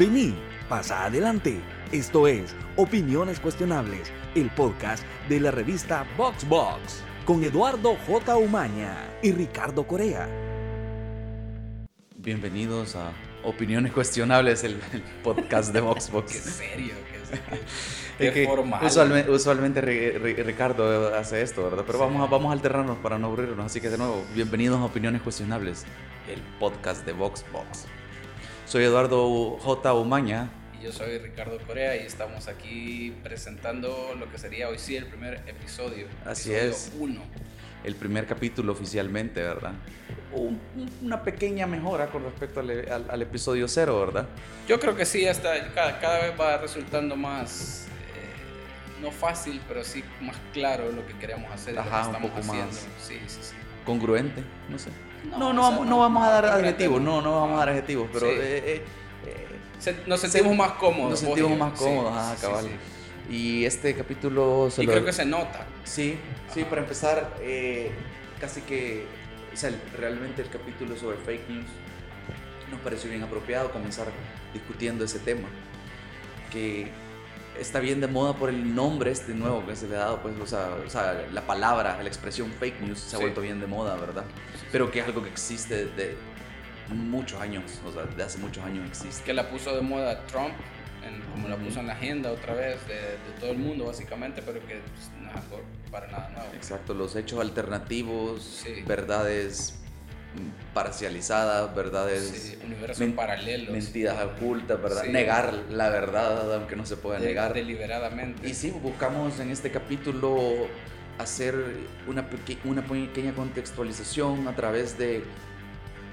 Vení, pasa adelante. Esto es Opiniones Cuestionables, el podcast de la revista VoxBox, con Eduardo J. Umaña y Ricardo Corea. Bienvenidos a Opiniones Cuestionables, el, el podcast de VoxBox. Qué serio, qué, Es que formal. usualmente, usualmente Ri- Ri- Ricardo hace esto, ¿verdad? Pero vamos, a, vamos a alternarnos para no aburrirnos. Así que de nuevo, bienvenidos a Opiniones Cuestionables, el podcast de VoxBox. Soy Eduardo J. Umaña. Y yo soy Ricardo Corea y estamos aquí presentando lo que sería hoy sí el primer episodio. Así episodio es. Uno. el primer capítulo oficialmente, ¿verdad? Un- un- una pequeña mejora con respecto al, al- al episodio cero, ¿verdad? Yo creo que sí, hasta cada, cada vez va resultando más, eh, no fácil, pero sí más claro lo que queremos hacer lo Ajá, que un estamos poco haciendo. más. Sí, sí, sí. Congruente, no sé. No, No, no, vamos, no- vamos a dar adjetivos, no, no vamos a dar adjetivos, pero Sí. eh, eh, eh, Se- nos sentimos más cómodos. nos sentimos más cómodos, ajá, sí, cabal. sí. Y este capítulo se Y lo... creo que se nota. Sí, sí, para empezar, eh, casi que, o sea, realmente el capítulo sobre fake news nos pareció bien apropiado comenzar discutiendo ese tema, que está bien de moda por el nombre este nuevo que se le ha dado, pues, o sea, o sea, la palabra, la expresión fake news se ha vuelto bien de moda, ¿verdad? Pero que es algo que existe desde muchos años, o sea, de hace muchos años existe. que la puso de moda Trump, en- como la puso en la agenda otra vez de, de todo el mundo básicamente, pero que pues, no es algo para nada nuevo. Exacto, los hechos alternativos, Sí. verdades parcializadas, verdades Sí, universos men- paralelos. mentiras ocultas, ¿verdad? Sí. Negar la verdad, aunque no se pueda de- negar. deliberadamente. Y sí, buscamos en este capítulo hacer una, peque- una pequeña contextualización a través de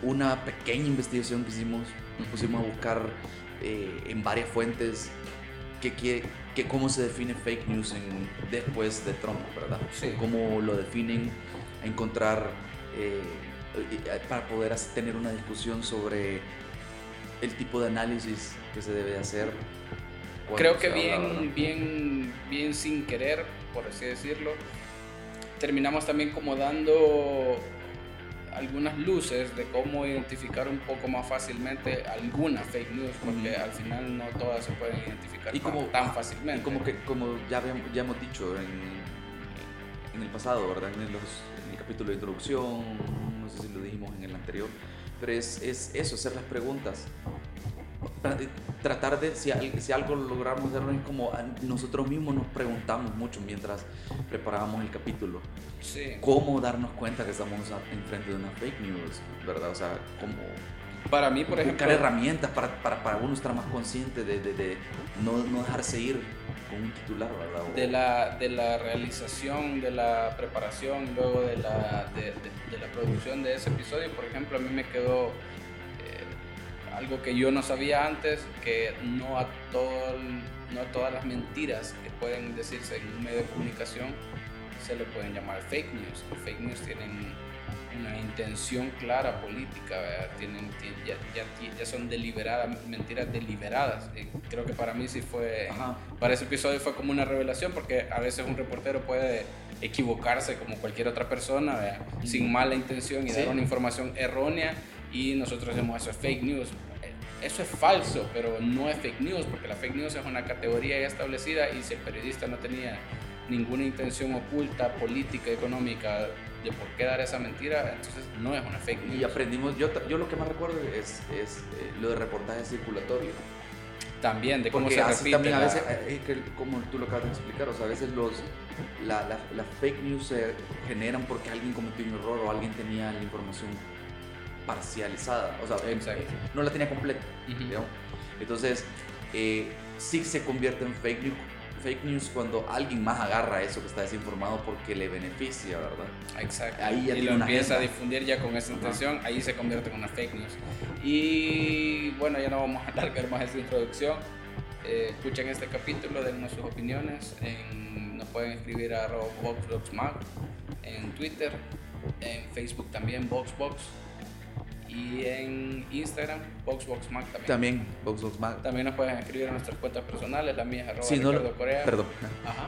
una pequeña investigación que hicimos. Nos pusimos a buscar eh, en varias fuentes que, que, que cómo se define fake news en, después de Trump, ¿verdad? Sí. Cómo lo definen, a encontrar eh, eh, para poder tener una discusión sobre el tipo de análisis que se debe hacer. Creo que bien, bien, bien sin querer, por así decirlo, terminamos también como dando algunas luces de cómo identificar un poco más fácilmente alguna fake news, porque Ujú. al final no todas se pueden identificar Y tan- como- tan fácilmente. Y como que como ya, habíamos- ya hemos dicho en, en el pasado, ¿verdad? En, los- en el capítulo de introducción, no sé si lo dijimos en el anterior, pero es, es eso, hacer las preguntas. Tra- Tratar de, si, si algo logramos hacerlo, es como nosotros mismos nos preguntamos mucho mientras preparábamos el capítulo. Sí. ¿Cómo darnos cuenta que estamos enfrente de una fake news, verdad? O sea, cómo Para mí, por ejemplo, buscar herramientas para, para, para uno estar más consciente de, de, de no, no dejarse ir con un titular, ¿verdad? O- de la, de la realización, de la preparación, luego de la, de, de- la producción de ese episodio, por ejemplo, a mí me quedó algo que yo no sabía antes, que no a, todo el- no a todas las mentiras que pueden decirse en un medio de comunicación se le pueden llamar fake news. Fake news tienen una intención clara política, ¿verdad? Tienen, ti- ya, ya, ya son deliberadas, mentiras deliberadas. Y creo que para mí sí fue Ajá. para ese episodio fue como una revelación porque a veces un reportero puede equivocarse como cualquier otra persona, ¿verdad? sin mala intención y Sí. dar una información errónea y nosotros decimos eso es fake news. Eso es falso, pero no es fake news porque la fake news es una categoría ya establecida y si el periodista no tenía ninguna intención oculta, política, económica de por qué dar esa mentira, entonces no es una fake news. Y aprendimos, yo, yo lo que más recuerdo es, es eh, lo de reportaje circulatorio. También de cómo Porque se así repite también a la- veces, eh, es que como tú lo acabas de explicar, o sea, a veces los, la, la, las fake news se generan porque alguien cometió un error o alguien tenía la información parcializada, o sea, Exacto. eh, no la tenía completa, Ujú. digamos. Entonces, eh, sí se convierte en fake news, fake news cuando alguien más agarra eso que está desinformado porque le beneficia, ¿verdad? Exacto. Ahí ya y lo empieza a agenda. difundir ya con esa intención, ahí se convierte en una fake news. Y bueno, ya no vamos a alargar más esta introducción. Eh, escuchen este capítulo, dennos sus opiniones. En- nos pueden escribir a VoxBoxMag en Twitter, en Facebook también, VoxBox. Y en Instagram, VoxBoxMac también. También, VoxBoxMac. También nos pueden escribir en nuestras cuentas personales, la mía es arroba Sí, no Ricardo Corea. Perdón, Ajá.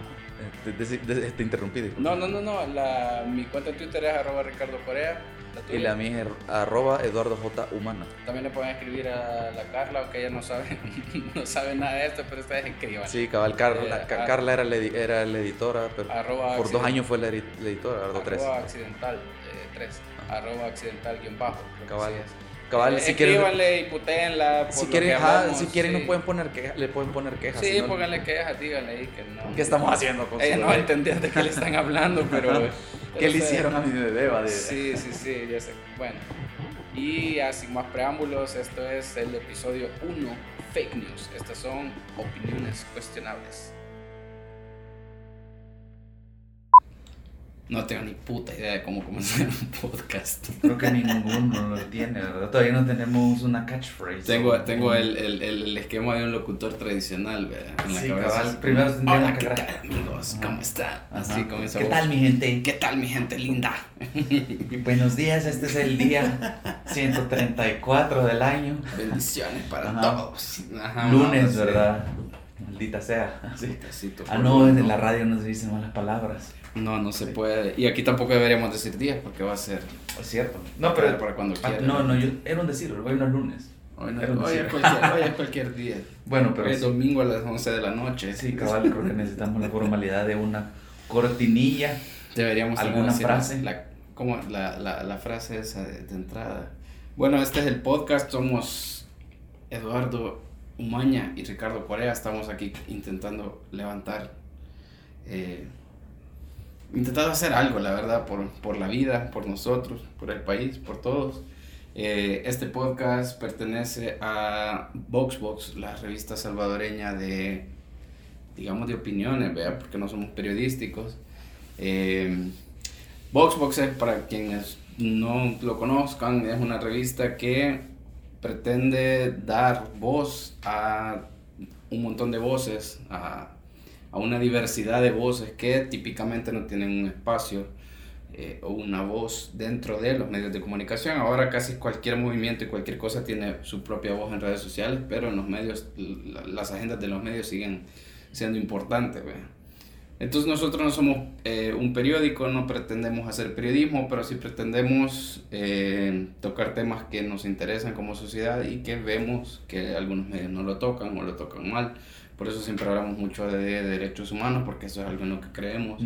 te, te- te- te interrumpí. disculpa. No, no, no, no. La, mi cuenta de Twitter es arroba Ricardo Corea. La Y la mía es arroba Eduardo J. Humana. También le pueden escribir a la Carla, aunque ella no sabe, no sabe nada de esto, pero ustedes escriban. Sí, cabal, Carla, Eh, ah. Carla era, la, era la editora, pero Arroba por dos años fue la, edi- la editora, ahora tres. Arroba accidental 3. Arroba accidental guion bajo. creo que Cabal. Cabal, Eh, si quieren, y putéenla. si quieren, hablamos, si quieren sí. nos pueden poner quejas, le pueden poner quejas. Sí, si no- pónganle quejas, díganle ahí que no. ¿Qué estamos haciendo con su no entender de qué le están hablando, pero. ¿Qué le hicieron a mi bebé? va de- Sí, sí, sí, ya sé. Bueno, y así más preámbulos, esto es el episodio 1, Fake News. Estas son opiniones cuestionables. No tengo ni puta idea de cómo comenzar un podcast. Creo que ninguno lo tiene, ¿verdad? Todavía no tenemos una catchphrase. Tengo, tengo el, el, el esquema de un locutor tradicional, ¿verdad? En la Sí, cabeza. Primero Hola, ¿qué tal, amigos? Ajá. ¿Cómo están? Así comienza ¿Qué tal, mi gente? ¿Qué tal, mi gente linda? Buenos días, este es el día 134 del año. Bendiciones para Ajá. todos. Ajá, Lunes. ¿verdad? Maldita sea. Así. Ah, no, en la radio no se dicen malas palabras. No, no se Sí. puede. Y aquí tampoco deberíamos decir días porque va a ser. Es cierto. No, pero. para cuando ah, quieran. no, no, yo, era un decir, hoy no es lunes. Hoy, no- hoy es cualquier, hoy es cualquier día. Bueno, pero Hoy es sí, domingo a las 11 de la noche. sí, cabal, creo que necesitamos la formalidad de una cortinilla. Deberíamos ¿Alguna frase? La, ¿Cómo? La, la, la frase esa de, de entrada. Bueno, este es el podcast. Somos Eduardo Umaña y Ricardo Corea. Estamos aquí intentando levantar. eh, intentando hacer algo, la verdad, por, por la vida, por nosotros, por el país, por todos. Eh, este podcast pertenece a VoxBox, la revista salvadoreña de, digamos, de opiniones, ¿vea? porque no somos periodísticos. Eh, VoxBox es, para quienes no lo conozcan, es una revista que pretende dar voz a un montón de voces, a, a una diversidad de voces que típicamente no tienen un espacio eh, o una voz dentro de los medios de comunicación. Ahora casi cualquier movimiento y cualquier cosa tiene su propia voz en redes sociales, pero en los medios, la- las agendas de los medios siguen siendo importantes. ¿ve? Entonces nosotros no somos eh, un periódico, no pretendemos hacer periodismo, pero sí pretendemos eh, tocar temas que nos interesan como sociedad y que vemos que algunos medios no lo tocan o lo tocan mal. Por eso siempre hablamos mucho de derechos humanos, porque eso es algo en lo que creemos.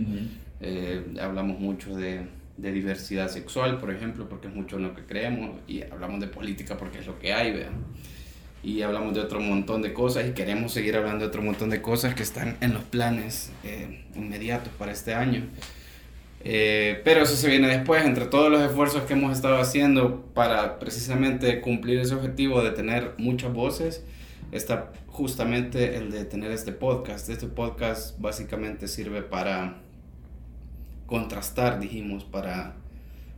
Eh, hablamos mucho de, de diversidad sexual, por ejemplo, porque es mucho en lo que creemos, y hablamos de política porque es lo que hay, vean. Y hablamos de otro montón de cosas y queremos seguir hablando de otro montón de cosas que están en los planes eh, inmediatos para este año. Eh, pero eso se viene después, entre todos los esfuerzos que hemos estado haciendo para precisamente cumplir ese objetivo de tener muchas voces, está justamente el de tener este podcast. Este podcast básicamente sirve para contrastar, dijimos, para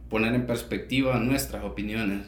poner en perspectiva nuestras opiniones.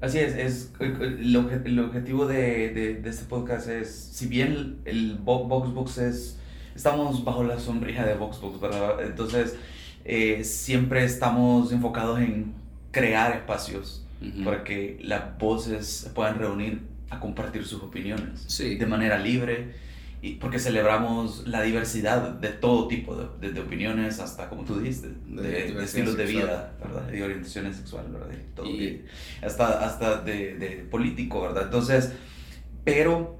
Así es, es el, el objetivo de, de, de este podcast es, si bien el Vo- Voxbox es, estamos bajo la sombrilla de Voxbox, ¿verdad? Entonces, eh, siempre estamos enfocados en crear espacios Ujú. para que las voces se puedan reunir a compartir sus opiniones Sí. de manera libre y porque celebramos la diversidad de todo tipo de, desde opiniones hasta como tú dijiste De de, de estilos de sexual. vida verdad y orientaciones sexual verdad todo Y- hasta hasta de, de político verdad entonces pero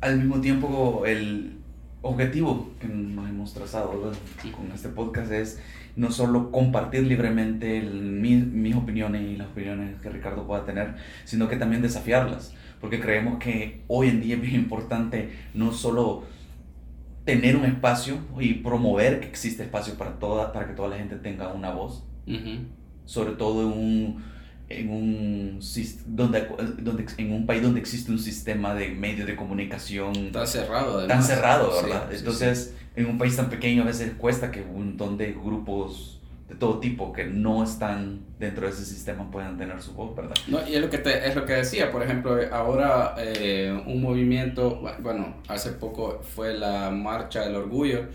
al mismo tiempo el objetivo que nos hemos trazado ¿verdad? con este podcast es no solo compartir libremente el- mi- mis opiniones y las opiniones que Ricardo pueda tener, sino que también desafiarlas, porque creemos que hoy en día es bien importante no solo tener un espacio y promover que existe espacio para, toda, para que toda la gente tenga una voz, sobre todo en un, en un, donde, donde, en un país donde existe un sistema de medios de comunicación Está cerrado, tan además. cerrado, Sí, ¿verdad? sí, Entonces, en un país tan pequeño a veces cuesta que un montón de grupos de todo tipo que no están dentro de ese sistema puedan tener su voz, ¿verdad? No, y es lo que, te- es lo que decía, por ejemplo, ahora eh, un movimiento, bueno, hace poco fue la marcha del orgullo,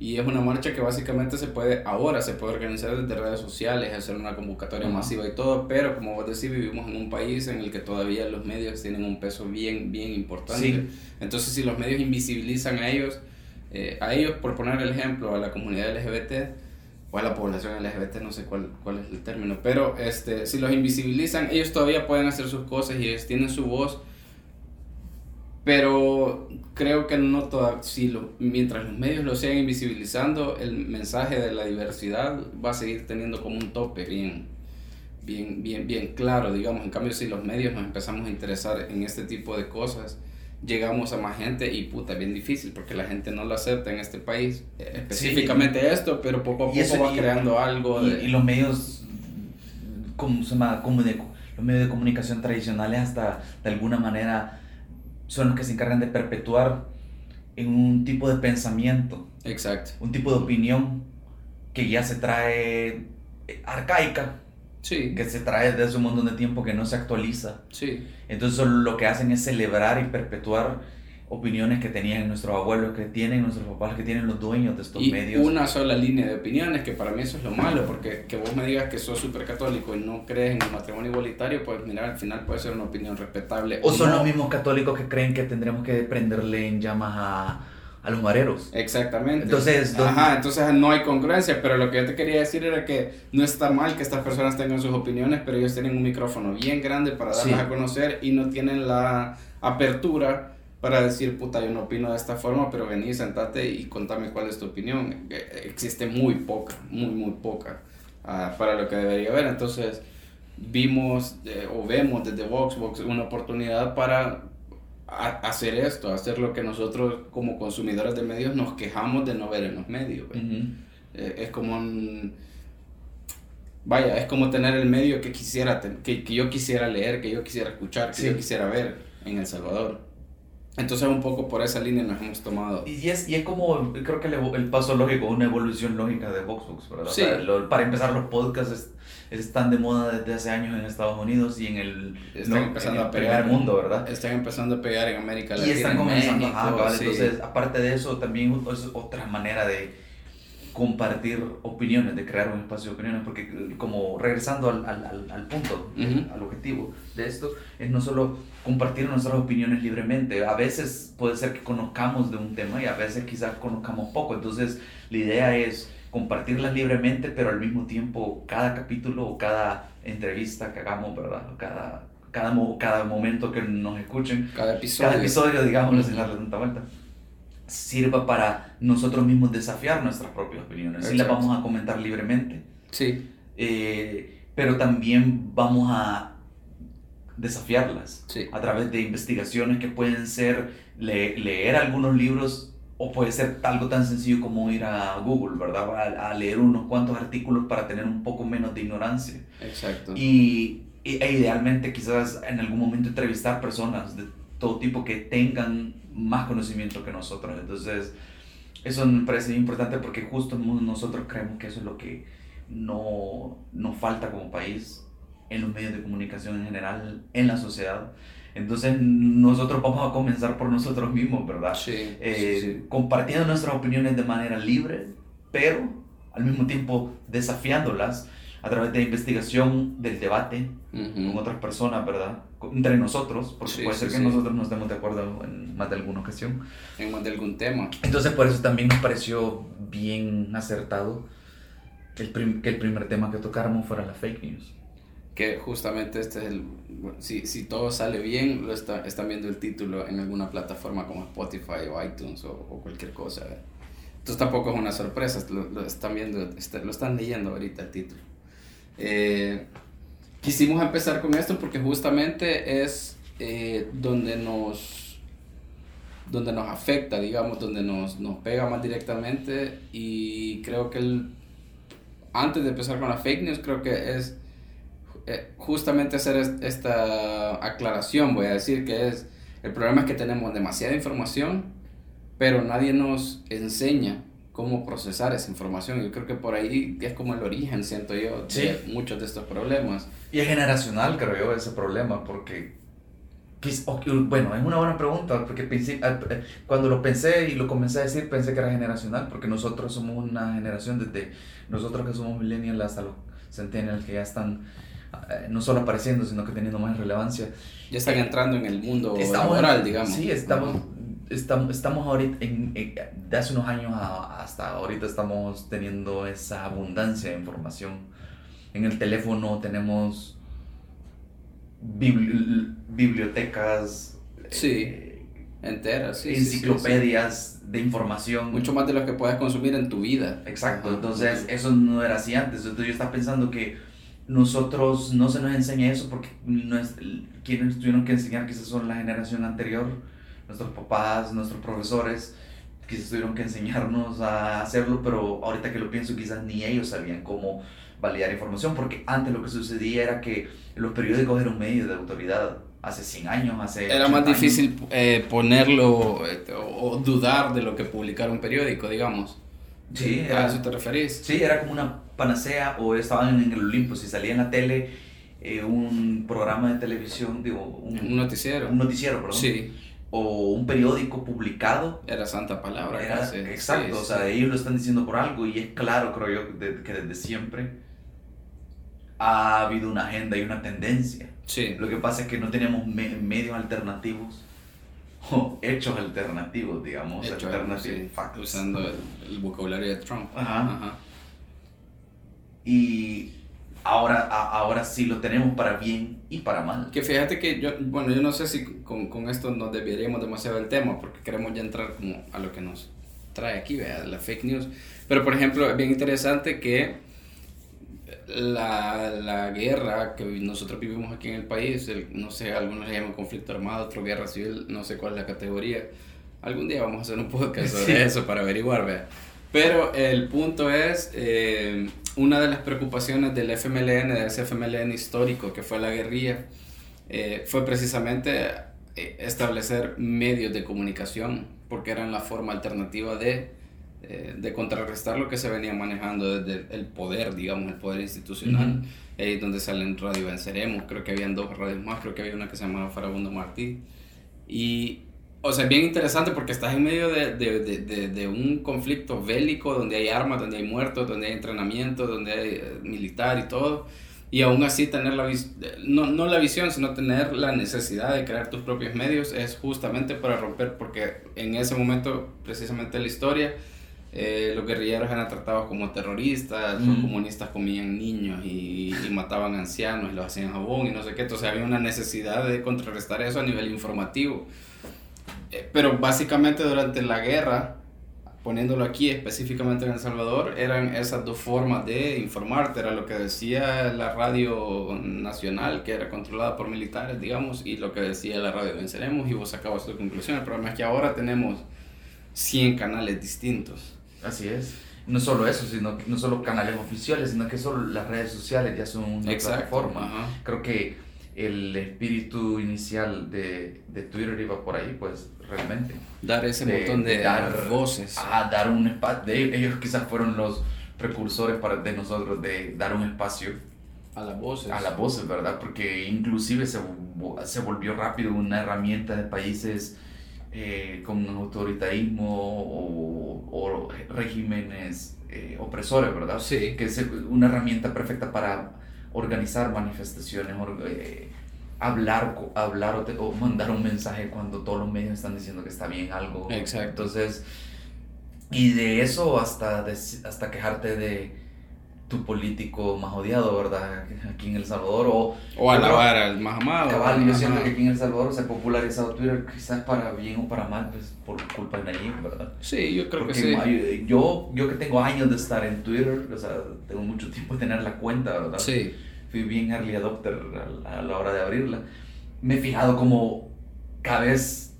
Y es una marcha que básicamente se puede, ahora se puede organizar desde redes sociales, hacer una convocatoria masiva y todo, pero como vos decís, vivimos en un país en el que todavía los medios tienen un peso bien, bien importante. Entonces, si los medios invisibilizan a ellos, eh, a ellos, por poner el ejemplo, a la comunidad LGBT, o a la población LGBT, no sé cuál, cuál es el término, pero este, si los invisibilizan, ellos todavía pueden hacer sus cosas y ellos tienen su voz pero creo que no toda, si lo, mientras los medios lo sigan invisibilizando, el mensaje de la diversidad va a seguir teniendo como un tope bien, bien, bien, bien claro, digamos. En cambio, si los medios nos empezamos a interesar en este tipo de cosas, llegamos a más gente y puta, bien difícil porque la gente no lo acepta en este país. Eh, específicamente esto, pero poco a poco va creando algo. Y, y, los medios, ¿cómo se llama? Como de, los medios de comunicación tradicionales hasta de alguna manera son los que se encargan de perpetuar en un tipo de pensamiento. Exacto. Un tipo de opinión que ya se trae arcaica. Sí. Que se trae desde un montón de tiempo que no se actualiza. Sí. Entonces lo que hacen es celebrar y perpetuar opiniones que tenían nuestros abuelos, que tienen nuestros papás, que tienen los dueños de estos y medios. Una sola línea de opiniones, que para mí eso es lo malo, porque que vos me digas que sos súper católico y no crees en el matrimonio igualitario, pues mira, al final puede ser una opinión respetable. O, son los mismos católicos que creen que tendremos que prenderle en llamas a, a los mareros. Exactamente. Entonces, Ajá, entonces no hay congruencia, pero lo que yo te quería decir era que no está mal que estas personas tengan sus opiniones, pero ellos tienen un micrófono bien grande para darlas a conocer y no tienen la apertura para decir, puta, yo no opino de esta forma, pero vení, sentate y contame cuál es tu opinión. Eh, existe muy poca, muy, muy poca uh, para lo que debería haber. Entonces, vimos eh, o vemos desde Voxbox una oportunidad para hacer esto, hacer lo que nosotros como consumidores de medios nos quejamos de no ver en los medios. Eh, es como un... Vaya, es como tener el medio que, quisiera, que, que yo quisiera leer, que yo quisiera escuchar, que yo quisiera ver en El Salvador. Entonces un poco por esa línea nos hemos tomado. Y es, y es como, creo que el, el paso lógico, una evolución lógica de Voxbox, ¿verdad? Sí. para empezar, los podcasts están de moda desde hace años en Estados Unidos y en el, están empezando a pegar el mundo, ¿verdad? Están empezando a pegar en América Latina. Y están comenzando, a entonces, aparte de eso, también es otra manera de compartir opiniones, de crear un espacio de opiniones, porque como regresando al, al, al punto, al objetivo de esto, es no solo compartir nuestras opiniones libremente, a veces puede ser que conozcamos de un tema y a veces quizás conozcamos poco, entonces la idea es compartirlas libremente, pero al mismo tiempo cada capítulo o cada entrevista que hagamos, ¿verdad? Cada, cada, cada momento que nos escuchen, cada episodio, cada episodio digamos, sin darle tanta vuelta sirva para nosotros mismos desafiar nuestras propias opiniones. Y las vamos a comentar libremente. Sí. Eh, pero también vamos a desafiarlas a través de investigaciones que pueden ser leer algunos libros o puede ser algo tan sencillo como ir a Google, ¿verdad? A, leer unos cuantos artículos para tener un poco menos de ignorancia. Exacto. Y, e idealmente quizás en algún momento entrevistar personas de todo tipo que tengan más conocimiento que nosotros. Entonces, eso me parece importante porque justo nosotros creemos que eso es lo que no nos falta como país en los medios de comunicación en general, en la sociedad. Entonces nosotros vamos a comenzar por nosotros mismos, ¿verdad? Sí, eh, Compartiendo nuestras opiniones de manera libre, pero al mismo tiempo desafiándolas a través de investigación, del debate con otras personas, ¿verdad? Entre nosotros, porque puede ser que nosotros no estemos de acuerdo en más de alguna ocasión. En más de algún tema. Entonces por eso también nos pareció bien acertado el que el primer tema que tocáramos fuera la fake news. Que justamente este es el... si, si todo sale bien, lo está, están viendo el título en alguna plataforma como Spotify o iTunes o, cualquier cosa. Entonces tampoco es una sorpresa, lo, están viendo, este, lo están leyendo ahorita el título. Eh, quisimos empezar con esto porque justamente es eh, donde nos donde nos afecta, digamos, donde nos, nos pega más directamente y creo que antes de empezar con la fake news, creo que es eh, justamente hacer esta aclaración, voy a decir que es, el problema es que tenemos demasiada información, pero nadie nos enseña cómo procesar esa información. Yo creo que por ahí es como el origen, siento yo, de muchos de estos problemas. Y es generacional, creo yo, ese problema, porque Bueno, es una buena pregunta, porque pensé, eh, cuando lo pensé y lo comencé a decir, pensé que era generacional, porque nosotros somos una generación desde nosotros que somos millennials hasta los centennials que ya están eh, no solo apareciendo, sino que teniendo más relevancia. Ya están entrando en el mundo laboral, digamos. Sí, estamos, estamos, estamos ahorita, en, de hace unos años hasta ahorita estamos teniendo esa abundancia de información. En el teléfono tenemos bibliotecas. Sí, eh, enteras, enciclopedias de información. Mucho más de lo que puedes consumir en tu vida. Exacto, entonces eso no era así antes. Entonces yo estaba pensando que nosotros no se nos enseña eso porque no es, quienes tuvieron que enseñar quizás son la generación anterior, nuestros papás, nuestros profesores, quizás tuvieron que enseñarnos a hacerlo, pero ahorita que lo pienso quizás ni ellos sabían cómo validar información, porque antes lo que sucedía era que los periódicos eran un medio de autoridad hace 100 años, hace... Era más difícil eh, ponerlo eh, o dudar de lo que publicara un periódico, digamos. Sí, ¿A eso te referís? Sí, era como una panacea o estaban en el Olimpo, si salía en la tele eh, un programa de televisión, digo, un, noticiero. Un noticiero, perdón. Sí. O un periódico publicado. Era santa palabra. Era, exacto, o sea, ellos lo están diciendo por algo y es claro, creo yo, que desde siempre ha habido una agenda y una tendencia. Sí. Lo que pasa es que no teníamos medios alternativos o hechos alternativos, digamos. Hechos, alternativos. Usando el, vocabulario de Trump. Ajá. Y ahora, ahora sí lo tenemos para bien y para mal. Que fíjate que yo, bueno, yo no sé si con, con esto nos desviaríamos demasiado del tema, porque queremos ya entrar como a lo que nos trae aquí, vea, la fake news. Pero por ejemplo, es bien interesante que la, la, guerra que nosotros vivimos aquí en el país, no sé, algunos le llaman conflicto armado, otro guerra civil, no sé cuál es la categoría. Algún día vamos a hacer un podcast sobre eso para averiguar, ¿vea? Pero el punto es, eh, una de las preocupaciones del FMLN, del FMLN histórico, que fue la guerrilla, eh, fue precisamente eh, establecer medios de comunicación, porque eran la forma alternativa de eh, de contrarrestar lo que se venía manejando desde el poder, digamos, el poder institucional, ahí donde salen Radio Venceremos, creo que habían dos radios más, creo que había una que se llamaba Farabundo Martí, y, o sea, es bien interesante porque estás en medio de, de, de, de, un conflicto bélico donde hay armas, donde hay muertos, donde hay entrenamiento, donde hay eh, militar y todo, y aún así tener la no, no la visión, sino tener la necesidad de crear tus propios medios es justamente para romper, porque en ese momento, precisamente la historia, eh, los guerrilleros eran tratados como terroristas, los comunistas comían niños y, mataban ancianos y los hacían jabón y no sé qué, entonces había una necesidad de contrarrestar eso a nivel informativo. Eh, pero básicamente durante la guerra, poniéndolo aquí específicamente en El Salvador, eran esas dos formas de informarte, era lo que decía la radio nacional, que era controlada por militares, digamos, y lo que decía la radio Venceremos, y vos sacabas tu conclusión. El problema es que ahora tenemos 100 canales distintos. Así es. No solo eso, sino que no solo canales oficiales, sino que solo las redes sociales ya son una plataforma. Creo que el espíritu inicial de, de, Twitter iba por ahí, pues realmente. Dar ese montón de, dar, voces. Ah, dar un espacio. Ellos quizás fueron los precursores para, de nosotros de dar un espacio. A las voces. A las voces, ¿verdad? Porque inclusive se, se volvió rápido una herramienta de países eh, con autoritarismo o, regímenes eh, opresores, ¿verdad? Sí. Que es una herramienta perfecta para organizar manifestaciones, eh, hablar, hablar o, mandar un mensaje cuando todos los medios están diciendo que está bien algo. Exacto. Entonces, y de eso hasta, hasta quejarte de tu político más odiado, ¿verdad? Aquí en El Salvador. O, o alabar al más amado. Cabal, yo siento que aquí en El Salvador se ha popularizado Twitter quizás para bien o para mal, pues por culpa de Nayib, ¿verdad? Sí, yo creo que sí. Yo, yo que tengo años de estar en Twitter, o sea, tengo mucho tiempo de tener la cuenta, ¿verdad? Sí. Fui bien early adopter a, la hora de abrirla. Me he fijado como cada vez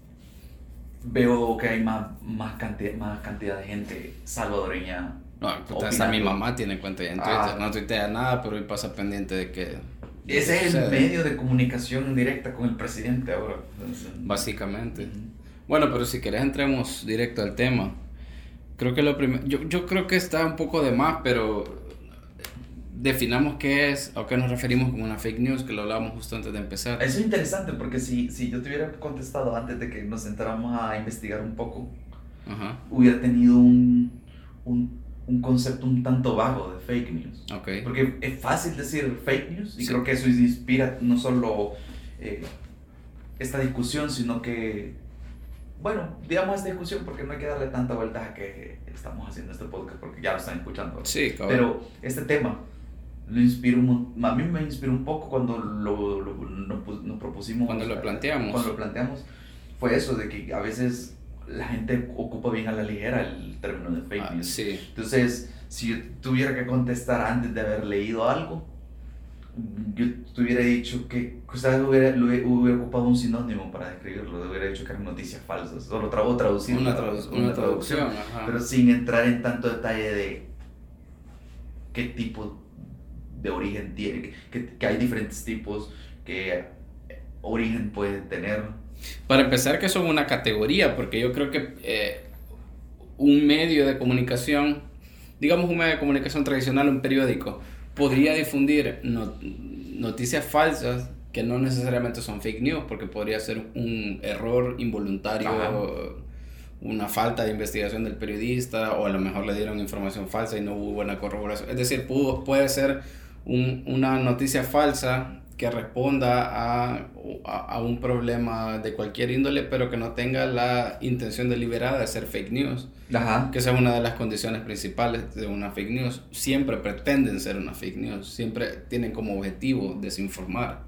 veo que hay más, más, cantidad, más cantidad de gente salvadoreña no, hasta mi mamá tiene cuenta en Twitter. Ah. No tuitea nada, pero él pasa pendiente de que. Ese es el medio de comunicación directa con el presidente ahora. Básicamente. Bueno, pero si querés entremos directo al tema. Creo que lo primero. Yo, yo creo que está un poco de más, pero. Definamos qué es o qué nos referimos como una fake news, que lo hablábamos justo antes de empezar. Eso es interesante porque si, si yo te hubiera contestado antes de que nos entráramos a investigar un poco, Ajá. hubiera tenido un, un, un concepto un tanto vago de fake news. Ok. Porque es fácil decir fake news y Sí. creo que eso inspira no solo eh, esta discusión, sino que, bueno, digamos esta discusión porque no hay que darle tanta vuelta a que estamos haciendo este podcast porque ya lo están escuchando. Sí, cabrón. Pero este tema lo mon- a mí me inspiró un poco cuando lo, lo- nos, pu- nos propusimos. Cuando lo planteamos. Cuando lo planteamos, fue eso, de que a veces la gente ocupa bien a la ligera el término de fake Ah, news. sí. Entonces, si yo tuviera que contestar antes de haber leído algo, yo te hubiera dicho que quizás hubiera, lo hubiera, hubiera ocupado un sinónimo para describirlo, hubiera dicho que eran noticias falsas, solo tra o traducir Una, tradu- una traducción, ajá. pero sin entrar en tanto detalle de qué tipo de origen tiene, que, que- que hay diferentes tipos, qué origen puede tener. Para empezar, que son una categoría, porque yo creo que eh, un medio de comunicación, digamos un medio de comunicación tradicional, un periódico, podría difundir no- noticias falsas que no necesariamente son fake news, porque podría ser un error involuntario, Ajá. una falta de investigación del periodista, o a lo mejor le dieron información falsa y no hubo buena corroboración. Es decir, pudo- puede ser un- una noticia falsa que responda a, a, a un problema de cualquier índole, pero que no tenga la intención deliberada de ser fake news. Ajá. Que esa es una de las condiciones principales de una fake news. Siempre pretenden ser una fake news, siempre tienen como objetivo desinformar.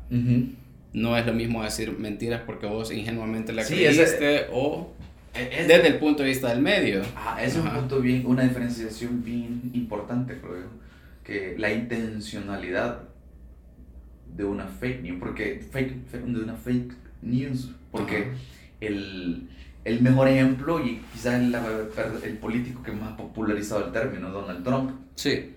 No es lo mismo decir mentiras porque vos ingenuamente la Sí, creíste ese- o Es, desde el punto de vista del medio. Ese es un Ajá. punto bien, una diferenciación bien importante, creo yo, que la intencionalidad de una fake news, porque fake, fe- de una fake news, porque el, el mejor ejemplo y quizás el, el político que más ha popularizado el término, Donald Trump, Sí,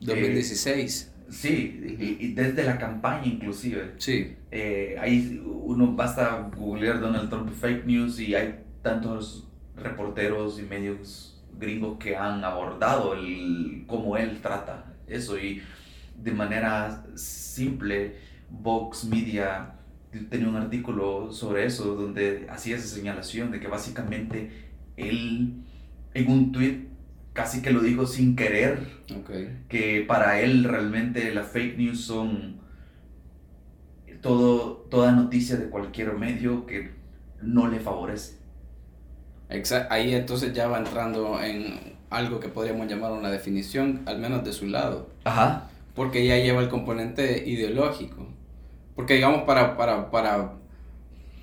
2016. sí, y, y desde la campaña inclusive, Sí, eh, ahí uno basta googlear Donald Trump fake news y hay tantos reporteros y medios gringos que han abordado el cómo él trata eso y de manera simple Vox Media tenía un artículo sobre eso donde hacía esa señalación de que básicamente él en un tweet casi que lo dijo sin querer ok. que para él realmente las fake news son todo, toda noticia de cualquier medio que no le favorece. Exa- Ahí entonces ya va entrando en algo que podríamos llamar una definición, al menos de su lado. Ajá. porque ya lleva el componente ideológico. Porque digamos, para, para, para,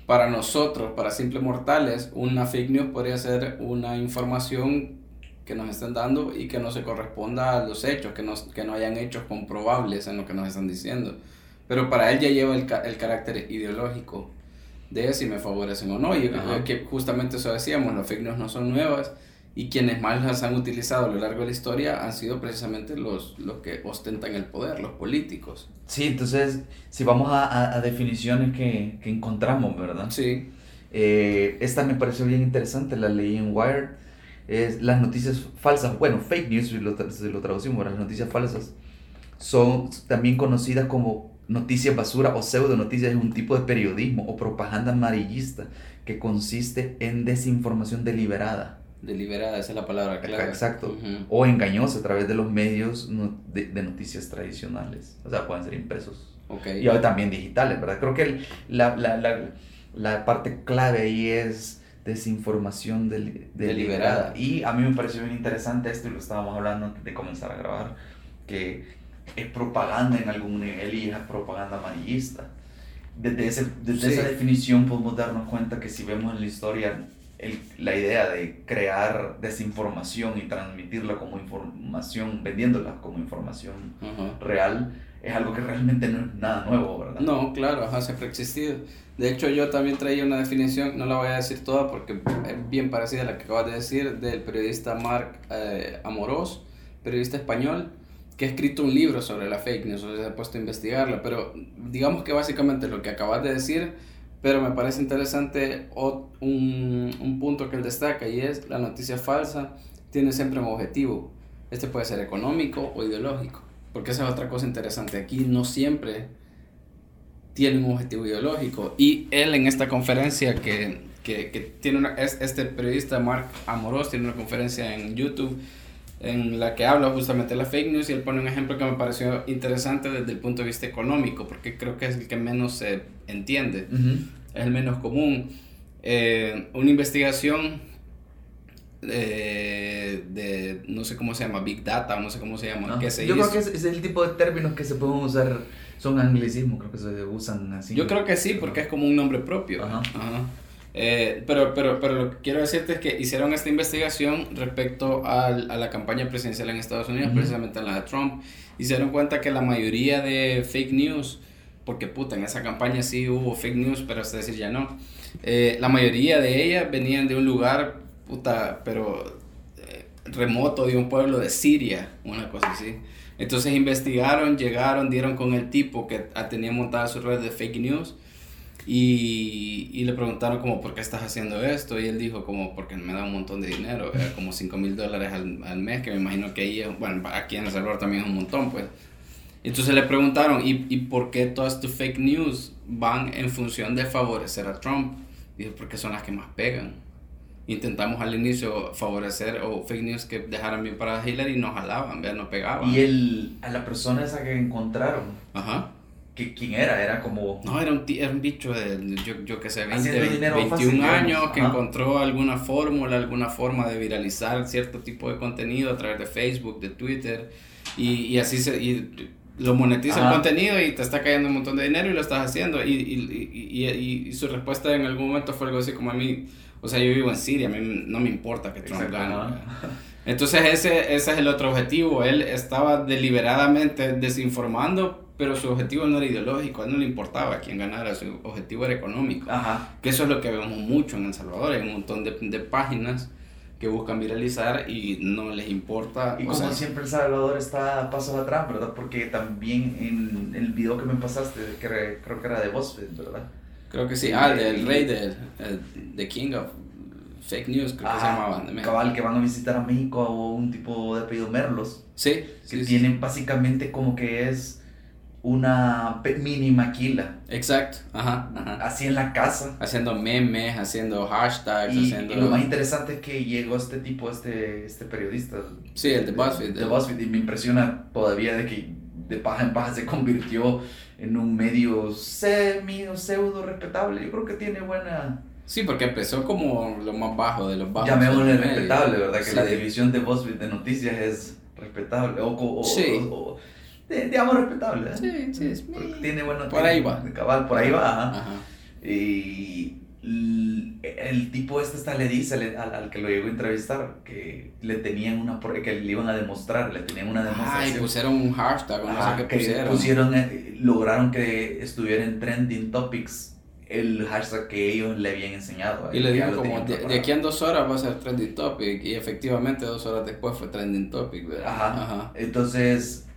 para nosotros, para simples mortales, una fake news podría ser una información que nos estén dando y que no se corresponda a los hechos, que no, que no hayan hechos comprobables en lo que nos están diciendo. Pero para él ya lleva el, el carácter ideológico de si me favorecen o no. Y Ajá. que justamente eso decíamos, las fake news no son nuevas y quienes más las han utilizado a lo largo de la historia han sido precisamente los, los que ostentan el poder, los políticos. Sí, entonces, si vamos a, a- a definiciones que, que encontramos, ¿verdad? Sí, Eh, esta me pareció bien interesante, la leí en Wired. Es las noticias falsas, bueno, fake news, si lo, si lo traducimos, las noticias falsas son también conocidas como noticias basura o pseudo noticias. Es un tipo de periodismo o propaganda amarillista que consiste en desinformación deliberada deliberada, esa es la palabra clave. Exacto. Ujú. o engañosa a través de los medios de, de noticias tradicionales. O sea, pueden ser impresos y ahora también digitales, ¿verdad? Creo que el- la, la, la, la parte clave ahí es desinformación deli- deliberada. Deliberada. Y a mí me pareció bien interesante esto y lo estábamos hablando antes de comenzar a grabar, que es propaganda en algún nivel y es propaganda amarillista. Desde, ese, desde Sí. esa definición podemos darnos cuenta que si vemos en la historia el- la idea de crear desinformación y transmitirla como información, vendiéndola como información Ajá. real, es algo que realmente no es nada nuevo, ¿verdad? No, claro, ajá, siempre ha existido. De hecho, yo también traía una definición, no la voy a decir toda porque es bien parecida a la que acabas de decir, del periodista Marc eh, Amorós, periodista español, que ha escrito un libro sobre la fake news, o sea, se ha puesto a investigarla, pero digamos que básicamente lo que acabas de decir, pero me parece interesante un, un punto que él destaca y es la noticia falsa tiene siempre un objetivo. Este puede ser económico o ideológico. porque esa es otra cosa interesante. Aquí no siempre tiene un objetivo ideológico. Y él en esta conferencia que, que, tiene una, es, este periodista Mark Amoros tiene una conferencia en YouTube en la que habla justamente de la fake news y él pone un ejemplo que me pareció interesante desde el punto de vista económico, porque creo que es el que menos se entiende, es el menos común. Eh, una investigación eh, de, no sé cómo se llama, Big Data, no sé cómo se llama, que se Yo creo que es, es, el tipo de términos que se pueden usar, son anglicismos, creo que se usan así. Yo creo que sí, porque es como un nombre propio. Ajá. Eh, pero, pero, pero lo que quiero decirte es que hicieron esta investigación respecto al, a la campaña presidencial en Estados Unidos, precisamente la de Trump, y se dieron cuenta que la mayoría de fake news, porque puta, en esa campaña sí hubo fake news, pero es decir, ya no, eh, la mayoría de ellas venían de un lugar, puta, pero eh, remoto, de un pueblo de Siria, una cosa así. Entonces investigaron, llegaron, dieron con el tipo que tenía montada su red de fake news y, y, le preguntaron como, ¿por qué estás haciendo esto? Y él dijo como, porque me da un montón de dinero, era como 5 mil dólares al, al, mes, que me imagino que ahí, bueno, aquí en El Salvador también es un montón, pues. Entonces le preguntaron, ¿y, ¿y por qué todas tus fake news van en función de favorecer a Trump? Dijo, porque son las que más pegan. Intentamos al inicio favorecer o fake news que dejaran bien para Hillary y no jalaban, no pegaban. Y el, a la persona esa que encontraron. Ajá ¿Quién era? Era como... No, era un, era un bicho de, yo, yo que sé, 20, 21 años que encontró alguna fórmula, alguna forma de viralizar cierto tipo de contenido a través de Facebook, de Twitter, y, y así se... Y, lo monetiza el contenido y te está cayendo un montón de dinero y lo estás haciendo. Y, y, y, y, su respuesta en algún momento fue algo así como a mí, o sea, yo vivo en Siria, a mí no me importa que Trump gane. Entonces ese, ese es el otro objetivo. Él estaba deliberadamente desinformando pero su objetivo no era ideológico, a él no le importaba quién ganara, su objetivo era económico. Ajá. Que eso es lo que vemos mucho en El Salvador, hay un montón de, de páginas que buscan viralizar y no les importa. Y como siempre El Salvador está a pasos atrás, ¿verdad? Porque también en el video que me pasaste, que creo que era de BuzzFeed, ¿verdad? Creo que sí, ah, del rey del The King of Fake News, creo que se llamaban. Cabal, que van a visitar a México o un tipo de apellido Merlos. Sí. Que tienen básicamente como que es una mini maquila. Exacto, ajá, ajá. Así en la casa. Haciendo memes, haciendo hashtags, y, haciendo... Y lo más interesante es que llegó este tipo, este, este periodista. Sí, el de BuzzFeed. De, BuzzFeed, y me impresiona todavía de que de paja en paja se convirtió en un medio semi o pseudo respetable. Yo creo que tiene buena... Sí, porque empezó como lo más bajo de los bajos. Llamémosle respetable, ¿verdad? Que la división de BuzzFeed de noticias es respetable. O, o, sí. o, digamos, respetable. ¿eh? Sí, sí, es Tiene bueno. Por ahí va. Cabal, por ahí va. Ajá. Y el tipo este está le dice al, al, que lo llegó a entrevistar que le tenían una que le iban a demostrar le tenían una demostración Ay, pusieron un hashtag no sé qué pusieron pusieron eh, lograron que estuviera en trending topics el hashtag que ellos le habían enseñado y le dijo como de, de, aquí en dos horas va a ser trending topic y efectivamente dos horas después fue trending topic ¿verdad? Ajá. Ajá. entonces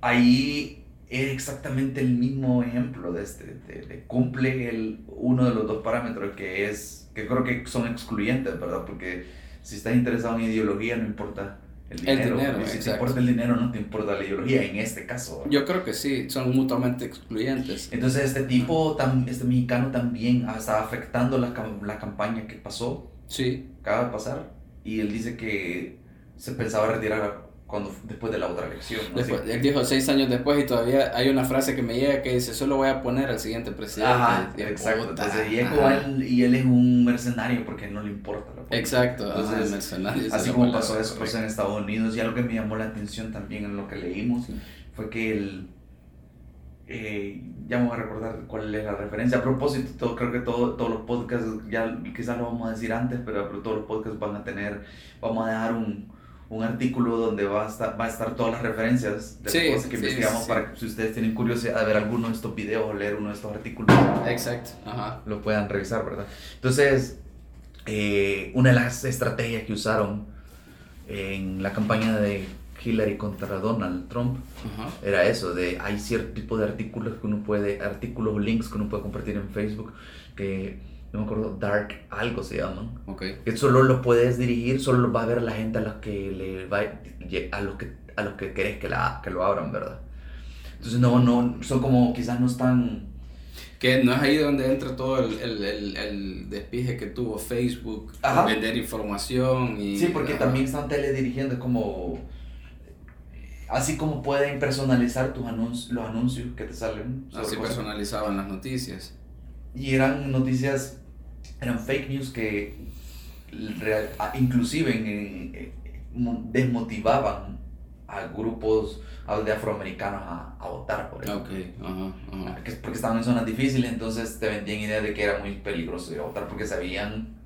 ahí es exactamente el mismo ejemplo de este, de, cumple el, uno de los dos parámetros que es, que creo que son excluyentes, ¿verdad? Porque si estás interesado en ideología no importa el dinero. El si te importa el dinero no te importa la ideología, en este caso. Yo creo que sí, son mutuamente excluyentes. Entonces este tipo, este mexicano también está afectando la, la campaña que pasó. Sí. Acaba de pasar. Y él dice que se pensaba retirar cuando, después de la otra elección. Después, él dijo seis años después y todavía hay una frase que me llega que dice, solo voy a poner al siguiente presidente. Ajá, exacto. Entonces, y, él, y, él, es un mercenario porque no le importa. La exacto, Entonces, mercenario. Así como pasó eso pues, en Estados Unidos y algo que me llamó la atención también en lo que leímos fue que el... Eh, ya me voy a recordar cuál es la referencia. A propósito, todo, creo que todo, todos los podcasts, ya quizás lo vamos a decir antes, pero, pero todos los podcasts van a tener, vamos a dejar un un artículo donde va a estar, va a estar todas las referencias de las cosas que investigamos para que si ustedes tienen curiosidad de ver alguno de estos videos o leer uno de estos artículos, Exacto. Ajá. lo puedan revisar, ¿verdad? Entonces, eh, una de las estrategias que usaron en la campaña de Hillary contra Donald Trump era eso, de hay cierto tipo de artículos que uno puede, artículos o links que uno puede compartir en Facebook que no me acuerdo, Dark algo se llaman. Okay. Que solo lo puedes dirigir, solo va a ver la gente a los que le va a los que a los que querés que, la, que lo abran, ¿verdad? Entonces no, no, son como quizás no están... Que no es ahí donde entra todo el, el, el, el despije que tuvo Facebook, Ajá. vender información y... Sí, porque también están teledirigiendo como... Así como pueden personalizar tus anuncios, los anuncios que te salen. Así personalizaban las noticias. Y eran noticias, eran fake news que real- inclusive eh, mo- desmotivaban a grupos de afroamericanos a, a votar por Ok, ejemplo. ajá, ajá. Que- Porque estaban en zonas difíciles, entonces te vendían idea de que era muy peligroso ir a votar porque sabían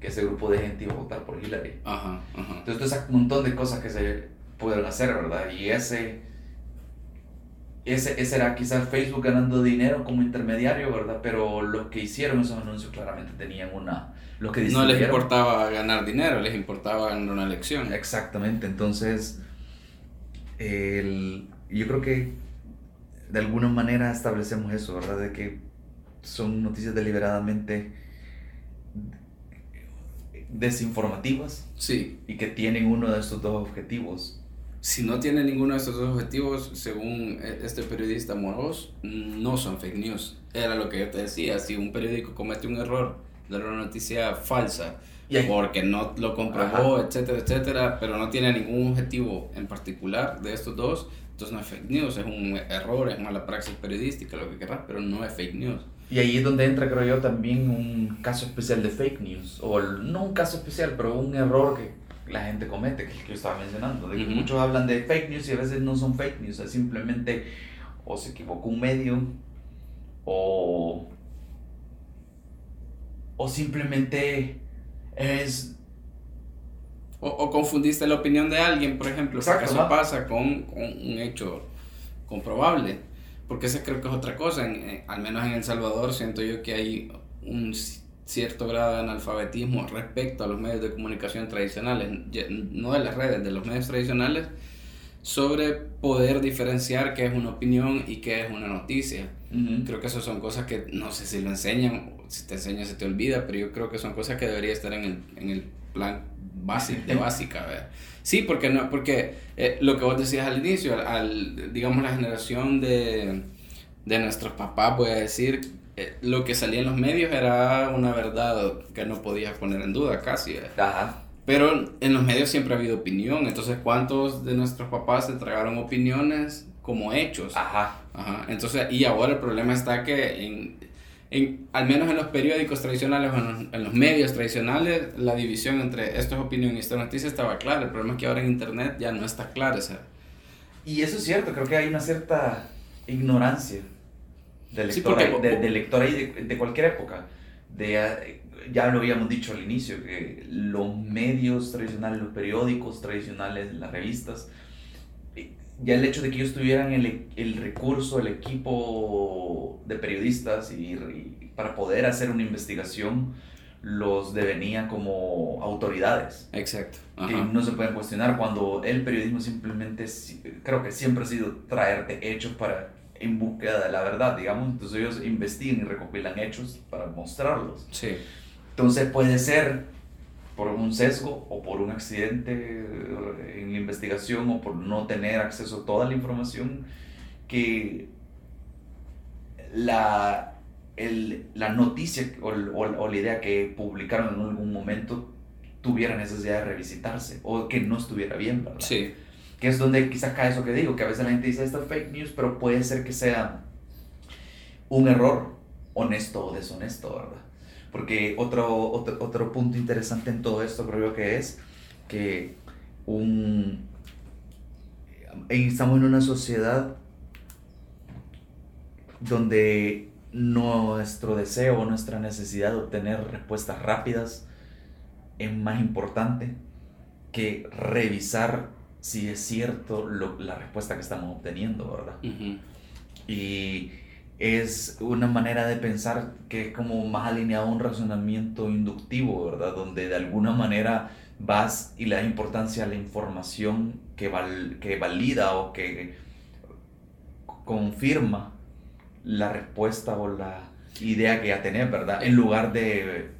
que ese grupo de gente iba a votar por Hillary. Ajá, ajá. Entonces, todo ese montón de cosas que se pudieron hacer, ¿verdad? Y ese, ese, ese era quizás Facebook ganando dinero como intermediario, ¿verdad? Pero los que hicieron esos anuncios claramente tenían una... Los que No les importaba ganar dinero, les importaba ganar una elección. Exactamente, entonces el- yo creo que de alguna manera establecemos eso, ¿verdad? De que son noticias deliberadamente desinformativas Sí, y que tienen uno de estos dos objetivos. Si no tiene ninguno de estos dos objetivos, según e- este periodista Moros, no son fake news. Era lo que yo te decía, si un periódico comete un error, dar una noticia falsa, Y porque no lo comprobó, etcétera, etcétera, pero no tiene ningún objetivo en particular de estos dos, entonces no es fake news, es un error, es mala praxis periodística, lo que querrás, pero no es fake news. Y ahí es donde entra, creo yo, también un caso especial de fake news. O no un caso especial, pero un error que la gente comete, que que yo estaba mencionando. De que Ujú. muchos hablan de fake news y a veces no son fake news. Es simplemente o se equivocó un medio o, o simplemente es... O, o confundiste la opinión de alguien, por ejemplo, Exacto, eso ajá. pasa con, con un hecho comprobable. Porque esa creo que es otra cosa. En- en- al menos en El Salvador siento yo que hay un cierto grado de analfabetismo respecto a los medios de comunicación tradicionales, no de las redes, de los medios tradicionales, sobre poder diferenciar qué es una opinión y qué es una noticia. Creo que esas son cosas que no sé si lo enseñan, si te enseñan se te olvida, pero yo creo que son cosas que debería estar en el, en el plan básico, de básica. ¿verdad? Sí, porque, no, porque eh, lo que vos decías al inicio, al, al, digamos la generación de, de nuestros papás, voy a decir, eh, lo que salía en los medios era una verdad que no podías poner en duda casi. ¿verdad? Ajá. Pero en los medios siempre ha habido opinión, entonces ¿cuántos de nuestros papás entregaron opiniones como hechos? Ajá. Ajá, entonces, y ahora el problema está que en, en, al menos en los periódicos tradicionales o en los, en los medios tradicionales, la división entre esto es opinión y esto es noticia estaba clara. El problema es que ahora en internet ya no está clara esa. Y eso es cierto, creo que hay una cierta ignorancia de Sí, lectora, porque- de, de lectora y de, de cualquier época. De, eh, ya lo habíamos dicho al inicio, que los medios tradicionales, los periódicos tradicionales, las revistas, eh, ya el hecho de que ellos tuvieran el, el recurso, el equipo de periodistas y, y para poder hacer una investigación, los devenía como autoridades Exacto. que Ajá. no se pueden cuestionar cuando el periodismo simplemente si- creo que siempre ha sido traerte hechos para en búsqueda de la verdad digamos entonces ellos investigan y recopilan hechos para mostrarlos Sí. entonces puede ser por un sesgo o por un accidente en la investigación o por no tener acceso a toda la información que la, el- la noticia o, o- o la idea que publicaron en algún momento tuviera necesidad de revisitarse o que no estuviera bien, ¿verdad? Sí. Que es donde quizás cae eso que digo, que a veces la gente dice esto es fake news, pero puede ser que sea un error honesto o deshonesto, ¿verdad? Porque otro, otro, otro punto interesante en todo esto creo yo que es que un, estamos en una sociedad donde nuestro deseo nuestra necesidad de obtener respuestas rápidas es más importante que revisar si es cierto lo- la respuesta que estamos obteniendo, ¿verdad? Y es una manera de pensar que es como más alineado a un razonamiento inductivo, ¿verdad? Donde de alguna manera vas y le das importancia a la información que, val- que valida o que confirma la respuesta o la idea que ya tenés, ¿verdad? En lugar de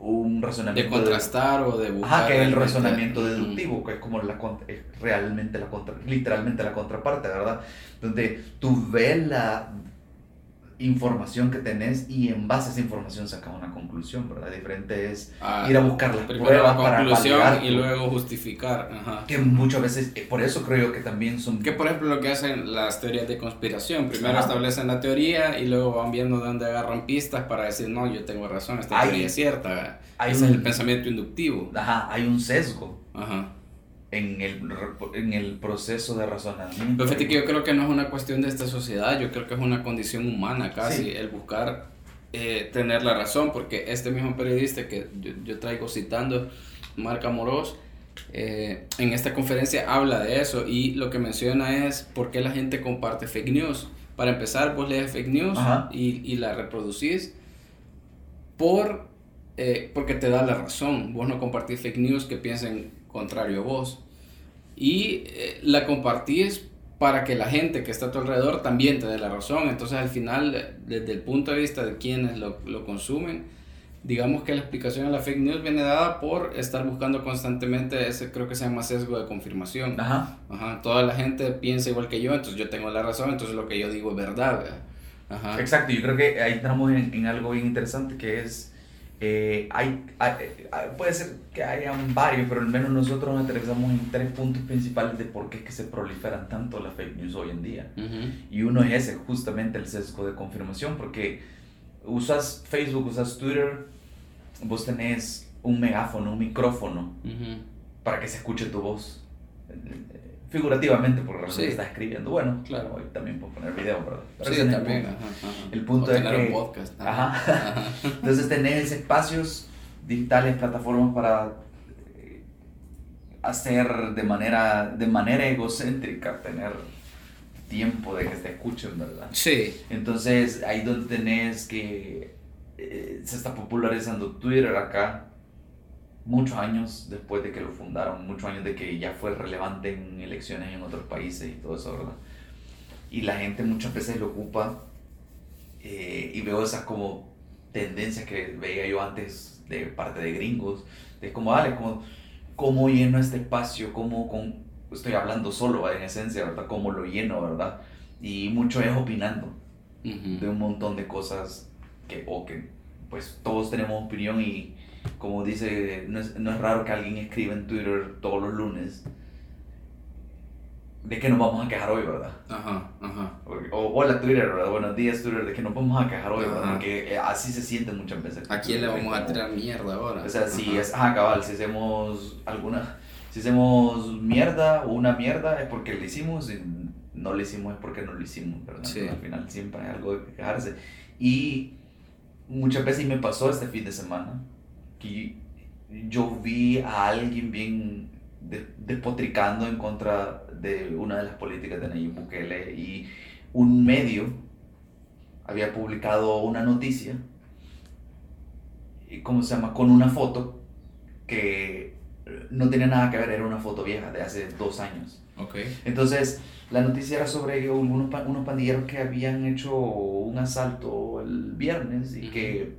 un De razonamiento contrastar o de buscar. Ajá, que es el razonamiento deductivo, que es como la es realmente la contra, literalmente la contraparte, ¿verdad? Donde tú ves la información que tenés y en base a esa información sacas una conclusión, ¿verdad? Diferente es Ah, ir a buscar las pruebas la para conclusión validar y luego justificar. Ajá. que muchas veces, eh, por eso creo que también son... Que por ejemplo lo que hacen las teorías de conspiración, primero Ajá. establecen la teoría y luego van viendo de dónde agarran pistas para decir, no, yo tengo razón, esta Hay- teoría es cierta. hay Ese es un- el pensamiento inductivo. Ajá, hay un sesgo Ajá. En el, en el proceso de razonamiento. Pero fíjate que yo creo que no es una cuestión de esta sociedad, yo creo que es una condición humana casi, Sí. el buscar eh, tener la razón, porque este mismo periodista que yo, yo traigo citando, Marc Amorós, eh, en esta conferencia habla de eso y lo que menciona es por qué la gente comparte fake news. Para empezar, vos lees fake news y, y la reproducís por, eh, porque te da la razón. Vos no compartís fake news que piensen contrario a vos. Y eh, la compartís para que la gente que está a tu alrededor también te dé la razón. Entonces al final, desde el punto de vista de quienes lo, lo consumen, digamos que la explicación a la fake news viene dada por estar buscando constantemente ese, creo que se llama sesgo de confirmación. Ajá. Ajá, toda la gente piensa igual que yo, entonces yo tengo la razón, entonces lo que yo digo es verdad. ¿verdad? Ajá. Exacto, yo creo que ahí entramos en, en algo bien interesante que es, eh, hay, puede ser que hayan varios, pero al menos nosotros aterrizamos en tres puntos principales de por qué es que se proliferan tanto las fake news hoy en día. Y uno es ese, justamente el sesgo de confirmación, porque usas Facebook, usas Twitter, vos tenés un megáfono, un micrófono para que se escuche tu voz. Figurativamente, porque realmente Sí. estás escribiendo. Bueno, Claro. hoy también puedo poner video, ¿verdad? Pero Sí, es el también. punto. ajá, ajá. El punto es que- un podcast. Ajá. Entonces tenés espacios digitales, plataformas para eh, hacer de manera, de manera egocéntrica, tener tiempo de que te escuchen, ¿verdad? Sí. Entonces ahí donde tenés que eh, se está popularizando Twitter acá, muchos años después de que lo fundaron, muchos años de que ya fue relevante en elecciones en otros países y todo eso, ¿verdad? Y la gente muchas veces lo ocupa eh, y veo esas como tendencias que veía yo antes de parte de gringos, de como, dale, como, cómo lleno este espacio, cómo, con, estoy hablando solo en esencia, ¿verdad? Cómo lo lleno, ¿verdad? Y mucho es opinando Ujú. de un montón de cosas que, o que pues todos tenemos opinión y como dice, no es, no es raro que alguien escriba en Twitter todos los lunes de que nos vamos a quejar hoy, ¿verdad? Ajá, ajá. O, hola Twitter, ¿verdad? Buenos días Twitter, de que nos vamos a quejar hoy, ¿verdad? Ajá. Porque eh, así se siente muchas veces. ¿A quién le vamos a Como- tirar mierda ahora? O sea, si Ajá. es, ajá, cabal, si hacemos alguna, si hacemos mierda o una mierda es porque le hicimos y no le hicimos es porque no lo hicimos, ¿verdad? Sí. Entonces, al final siempre hay algo de que quejarse. Y muchas veces me pasó este fin de semana que yo vi a alguien bien de- despotricando en contra de una de las políticas de Nayib Bukele y un medio había publicado una noticia y ¿cómo se llama? Con una foto que no tenía nada que ver, era una foto vieja de hace dos años. Ok. Entonces, la noticia era sobre unos, unos pandilleros que habían hecho un asalto el viernes y que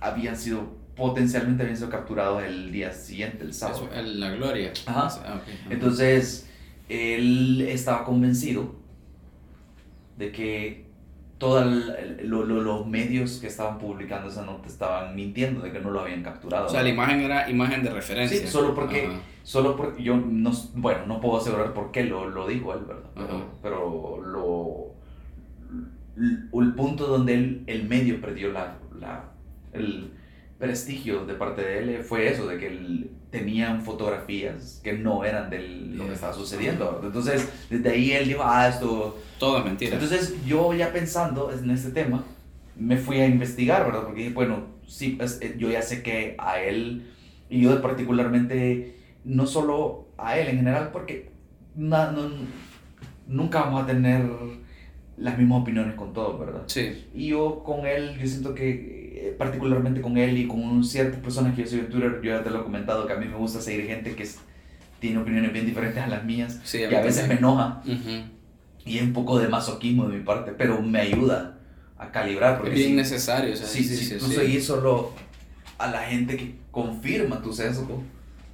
habían sido, potencialmente habían sido capturados el día siguiente, el sábado. Eso, la gloria. Ajá. Ah, ok, ajá. Entonces, él estaba convencido de que todos los medios que estaban publicando esa nota estaban mintiendo, de que no lo habían capturado. O sea, la imagen era imagen de referencia. Sí, solo porque, Ajá. solo porque yo no, bueno, no puedo asegurar por qué lo, lo dijo él, ¿verdad? Pero, pero lo, el punto donde él, el medio perdió la, la, el prestigio de parte de él fue eso, de que él, tenían fotografías que no eran de lo que estaba sucediendo. Entonces, desde ahí él dijo, ah, esto... Todo es mentira. Entonces, yo ya pensando en este tema, me fui a investigar, ¿verdad? Porque dije, bueno, sí, pues, eh, yo ya sé que a él, y yo particularmente, no solo a él en general, porque na- no- nunca vamos a tener las mismas opiniones con todos, ¿verdad? sí. Y yo con él, yo siento que eh, particularmente con él y con ciertas personas que yo sigo en Twitter, yo ya te lo he comentado, que a mí me gusta seguir gente que es- tiene opiniones bien diferentes a las mías, Sí, que a veces me enoja y es un poco de masoquismo de mi parte, pero me ayuda a calibrar. Es Porque bien si, necesario. O sea, si, sí, si sí, tú sí. seguís solo a la gente que confirma tu sesgo.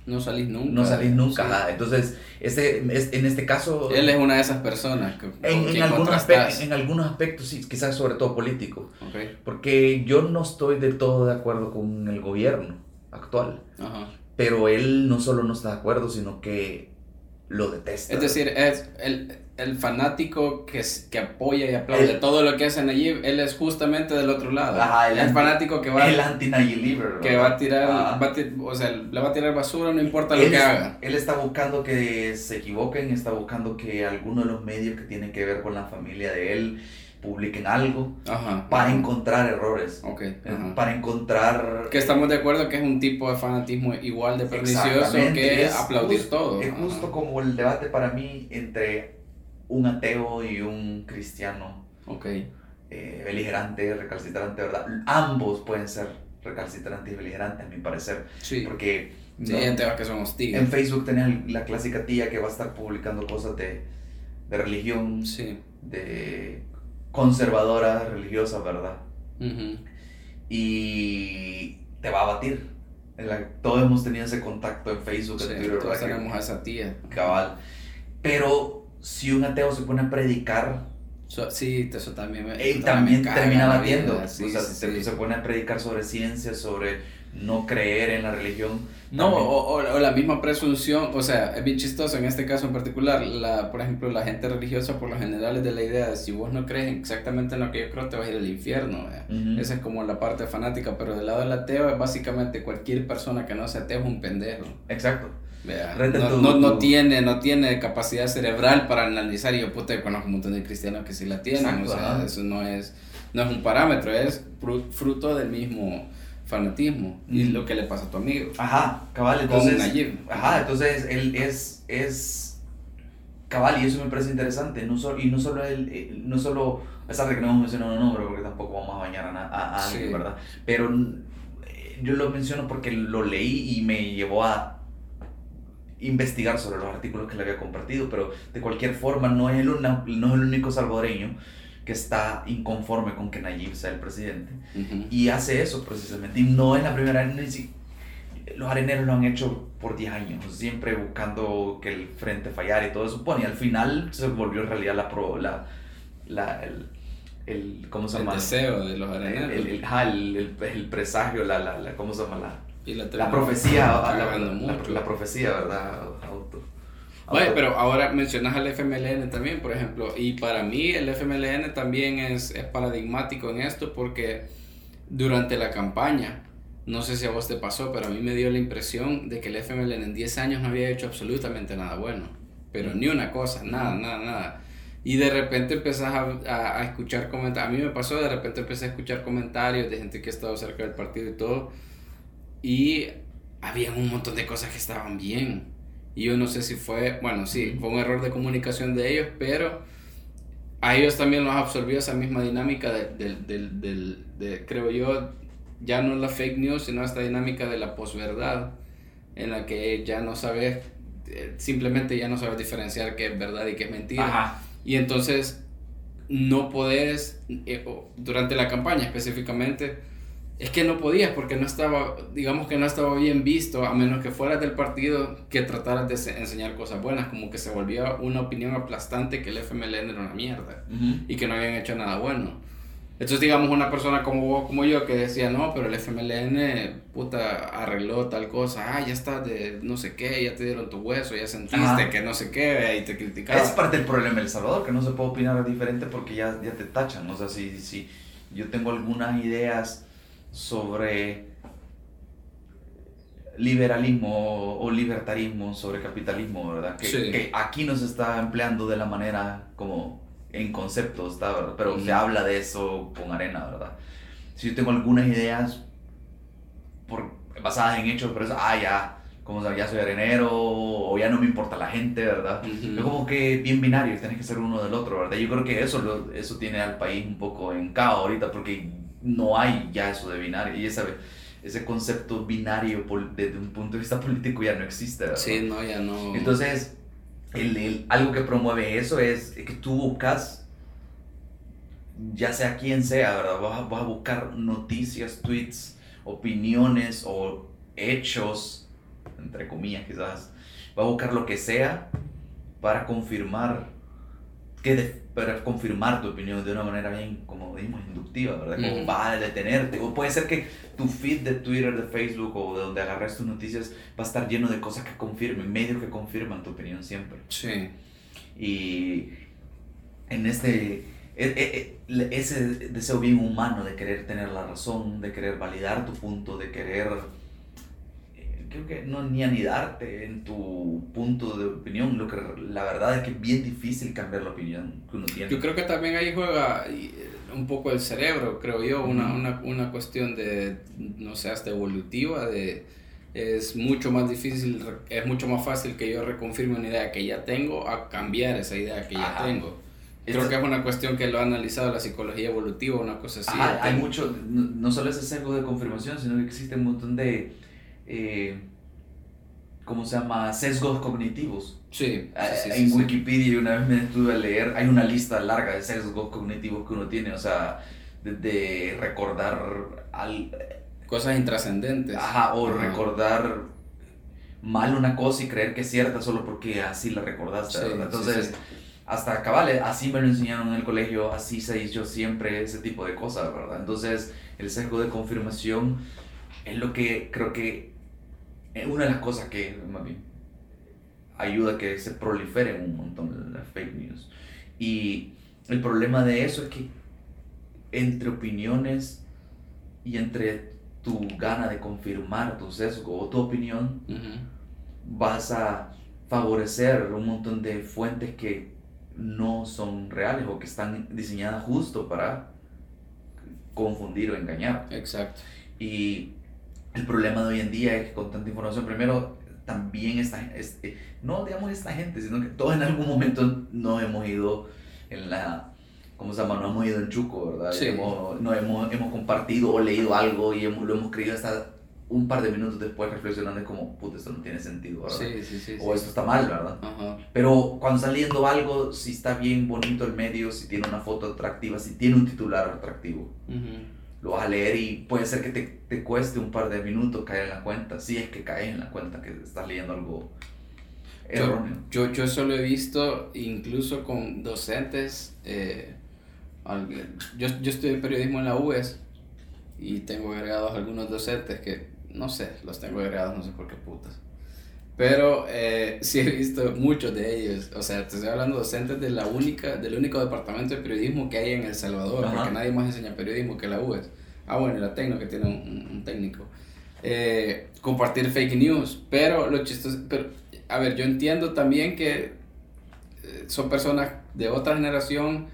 No salís nunca. No salís nunca. Sí. ajá. Entonces, este, es- en este caso... Él es una de esas personas que, en, en algunos aspectos, en algunos aspectos, sí, quizás sobre todo político. Ok, Porque yo no estoy del todo de acuerdo con el gobierno actual. ajá. Pero él no solo no está de acuerdo, sino que lo detesta. Es decir, es el, el fanático que, que apoya y aplaude El- todo lo que hace Nayib, él es justamente del otro lado. Ajá, el el, anti- fanático que va, el anti-Nayib Lieber, que va a tirar, Ah. va a ti- o sea, le va a tirar basura, no importa lo él, que haga. él está buscando que se equivoquen, está buscando que alguno de los medios que tienen que ver con la familia de él publiquen algo Ajá. para encontrar errores, Ok, eh, para encontrar... Que estamos de acuerdo que es un tipo de fanatismo igual de pernicioso que es aplaudir justo- todo. Es justo como el debate para mí entre un ateo y un cristiano Ok. eh, beligerante, recalcitrante, ¿verdad? Ambos pueden ser recalcitrantes y beligerantes, a mi parecer, Sí. porque Sí, no- gente que son hostiles. en Facebook tenés la clásica tía que va a estar publicando cosas de, de religión, Sí. de conservadora, religiosa, ¿verdad? Y te va a batir. La- todos hemos tenido ese contacto en Facebook, en Sí, Twitter, todos tenemos a esa tía. cabal. Pero si un ateo se pone a predicar, So- sí, eso también me, él eso también caga termina batiendo. sí, o sea, sí, se, sí. se pone a predicar sobre ciencia, sobre no creer en la religión. No, también. o, o- o la misma presunción, o sea, es bien chistoso en este caso en particular, la, por ejemplo, la gente religiosa por lo general es de la idea de si vos no crees exactamente en lo que yo creo, te vas a ir al infierno. ¿vea? Ujú. Esa es como la parte fanática, pero del lado del ateo es básicamente cualquier persona que no sea ateo es un pendejo. Exacto. Rete No, tu- no, tiene, no tiene capacidad cerebral para analizar y yo puta, yo conozco un montón de cristianos que sí la tienen, Exacto, o sea, ajá. eso no es, no es un parámetro, es fru- fruto del mismo fanatismo y Ujú. lo que le pasa a tu amigo. Ajá, cabal, entonces. Nayib. Ajá, entonces él es, es cabal y eso me parece interesante. No solo, y no solo él, eh, no solo, a pesar de que no hemos mencionado un nombre porque tampoco vamos a bañar a, a, a alguien. ¿verdad? Pero eh, yo lo menciono porque lo leí y me llevó a investigar sobre los artículos que le había compartido, pero de cualquier forma no es el, una- no es el único salvadoreño que está inconforme con que Nayib sea el presidente. Y hace eso precisamente. Y no es la primera vez, los areneros lo han hecho por 10 años, siempre buscando que el frente fallara y todo eso. Bueno, y al final se volvió en realidad la, pro, la, la el, el, ¿cómo se el llama? deseo de los El, areneros. el, el- el- el- el presagio, la, la, la- ¿cómo se llama? La, y la, la profecía, la, cagando la- mucho. la profecía, ¿verdad? Auto. Oye, auto- pero ahora mencionas al FMLN también, por ejemplo, y para mí el FMLN también es, es paradigmático en esto porque durante la campaña, no sé si a vos te pasó, pero a mí me dio la impresión de que el FMLN en 10 años no había hecho absolutamente nada bueno, pero ni una cosa, nada, nada, nada. Y de repente empezás a, a- a escuchar comentarios, a mí me pasó, de repente empecé a escuchar comentarios de gente que ha estado cerca del partido y todo, y habían un montón de cosas que estaban bien. Y yo no sé si fue, bueno, sí, fue un error de comunicación de ellos, pero a ellos también los absorbió esa misma dinámica de, del- del- del- de, creo yo, ya no la fake news, sino esta dinámica de la posverdad, en la que ya no sabes, eh, simplemente ya no sabes diferenciar qué es verdad y qué es mentira. Ajá. Y entonces no podés, eh, durante la campaña específicamente, es que no podías porque no estaba, digamos que no estaba bien visto, a menos que fueras del partido que trataras de se- enseñar cosas buenas, como que se volvía una opinión aplastante que el FMLN era una mierda y que no habían hecho nada bueno. Entonces, digamos, una persona como vos, como yo, que decía, no, pero el FMLN, puta, arregló tal cosa, ah, ya estás de no sé qué, ya te dieron tu hueso, ya sentiste Ajá. que no sé qué, y te criticaban. Es parte del problema de El Salvador, que no se puede opinar diferente porque ya, ya te tachan. O sea, si, si yo tengo algunas ideas sobre liberalismo o libertarismo, sobre capitalismo, ¿verdad? Que, Sí. que aquí no se está empleando de la manera como en conceptos, ¿está? ¿verdad? Pero se habla de eso con arena, ¿verdad? Si yo tengo algunas ideas por, basadas en hechos, pero es, ah, ya, como ya soy arenero o ya no me importa la gente, ¿verdad? Es como que bien binario, tienes que ser uno del otro, ¿verdad? Yo creo que eso, lo- eso tiene al país un poco en caos ahorita porque no hay ya eso de binario y ese, ese concepto binario desde un punto de vista político ya no existe, ¿verdad? Sí, no, ya no. Entonces, el, el- algo que promueve eso es que tú buscas, ya sea quien sea, ¿verdad? Vas a, vas a buscar noticias, tweets opiniones o hechos, entre comillas quizás, va a buscar lo que sea para confirmar que para confirmar tu opinión de una manera bien, como dijimos, inductiva, ¿verdad? Como va a detenerte. O puede ser que tu feed de Twitter, de Facebook o de donde agarras tus noticias va a estar lleno de cosas que confirmen, medios que confirman tu opinión siempre. Sí. Y en este, e, e, e, ese deseo bien humano de querer tener la razón, de querer validar tu punto, de querer creo que no ni anidarte en tu punto de opinión. Lo que la verdad es que es bien difícil cambiar la opinión que uno tiene. Yo creo que también ahí juega eh, un poco el cerebro, creo yo, una, una, una cuestión de, no sé, hasta evolutiva, de es mucho más difícil, es mucho más fácil que yo reconfirme una idea que ya tengo a cambiar esa idea que ya tengo. Creo que es una cuestión que lo ha analizado la psicología evolutiva, una cosa así. hay mucho, no, solo ese sesgo de confirmación, sino que existe un montón de eh, ¿cómo se llama? Sesgos cognitivos. Sí. Eh, en Wikipedia una vez me estuve a leer, hay una lista larga de sesgos cognitivos que uno tiene, o sea, de, recordar al, cosas intrascendentes. Ajá, o recordar mal una cosa y creer que es cierta solo porque así la recordaste, Entonces, hasta cabal, así me lo enseñaron en el colegio, así se hizo siempre ese tipo de cosas, ¿verdad? Entonces, el sesgo de confirmación es lo que creo que una de las cosas que más bien, ayuda a que se proliferen un montón las fake news. Y el problema de eso es que entre opiniones y entre tu gana de confirmar tu sesgo o tu opinión, vas a favorecer un montón de fuentes que no son reales o que están diseñadas justo para confundir o engañar. Exacto. Y el problema de hoy en día es que con tanta información, primero, también esta, este, no digamos esta gente, sino que todos en algún momento no hemos ido en la, ¿cómo se llama? No hemos ido en Chuco, ¿verdad? Sí. Hemos, no hemos, hemos compartido o leído algo y hemos, lo hemos creído hasta un par de minutos después reflexionando es como, puta, esto no tiene sentido, ¿verdad? Sí, sí, sí. O esto está mal, ¿verdad? Ajá. Pero cuando estás leyendo algo, si está bien bonito el medio, si tiene una foto atractiva, si tiene un titular atractivo. Uh lo vas a leer y puede ser que te, te, cueste un par de minutos caer en la cuenta, si es que caes en la cuenta que estás leyendo algo erróneo. Yo, yo, yo eso lo he visto incluso con docentes. Eh, yo, yo estudié periodismo en la UES y tengo agregados algunos docentes que, no sé, los tengo agregados, no sé por qué putas. Pero eh, sí he visto muchos de ellos. O sea, te estoy hablando de docentes de la única, del único departamento de periodismo que hay en El Salvador, porque nadie más enseña periodismo que la UES. Ah, bueno, y la Tecno, que tiene un, un técnico. Eh, compartir fake news. Pero lo chistoso. Pero, a ver, yo entiendo también que eh, son personas de otra generación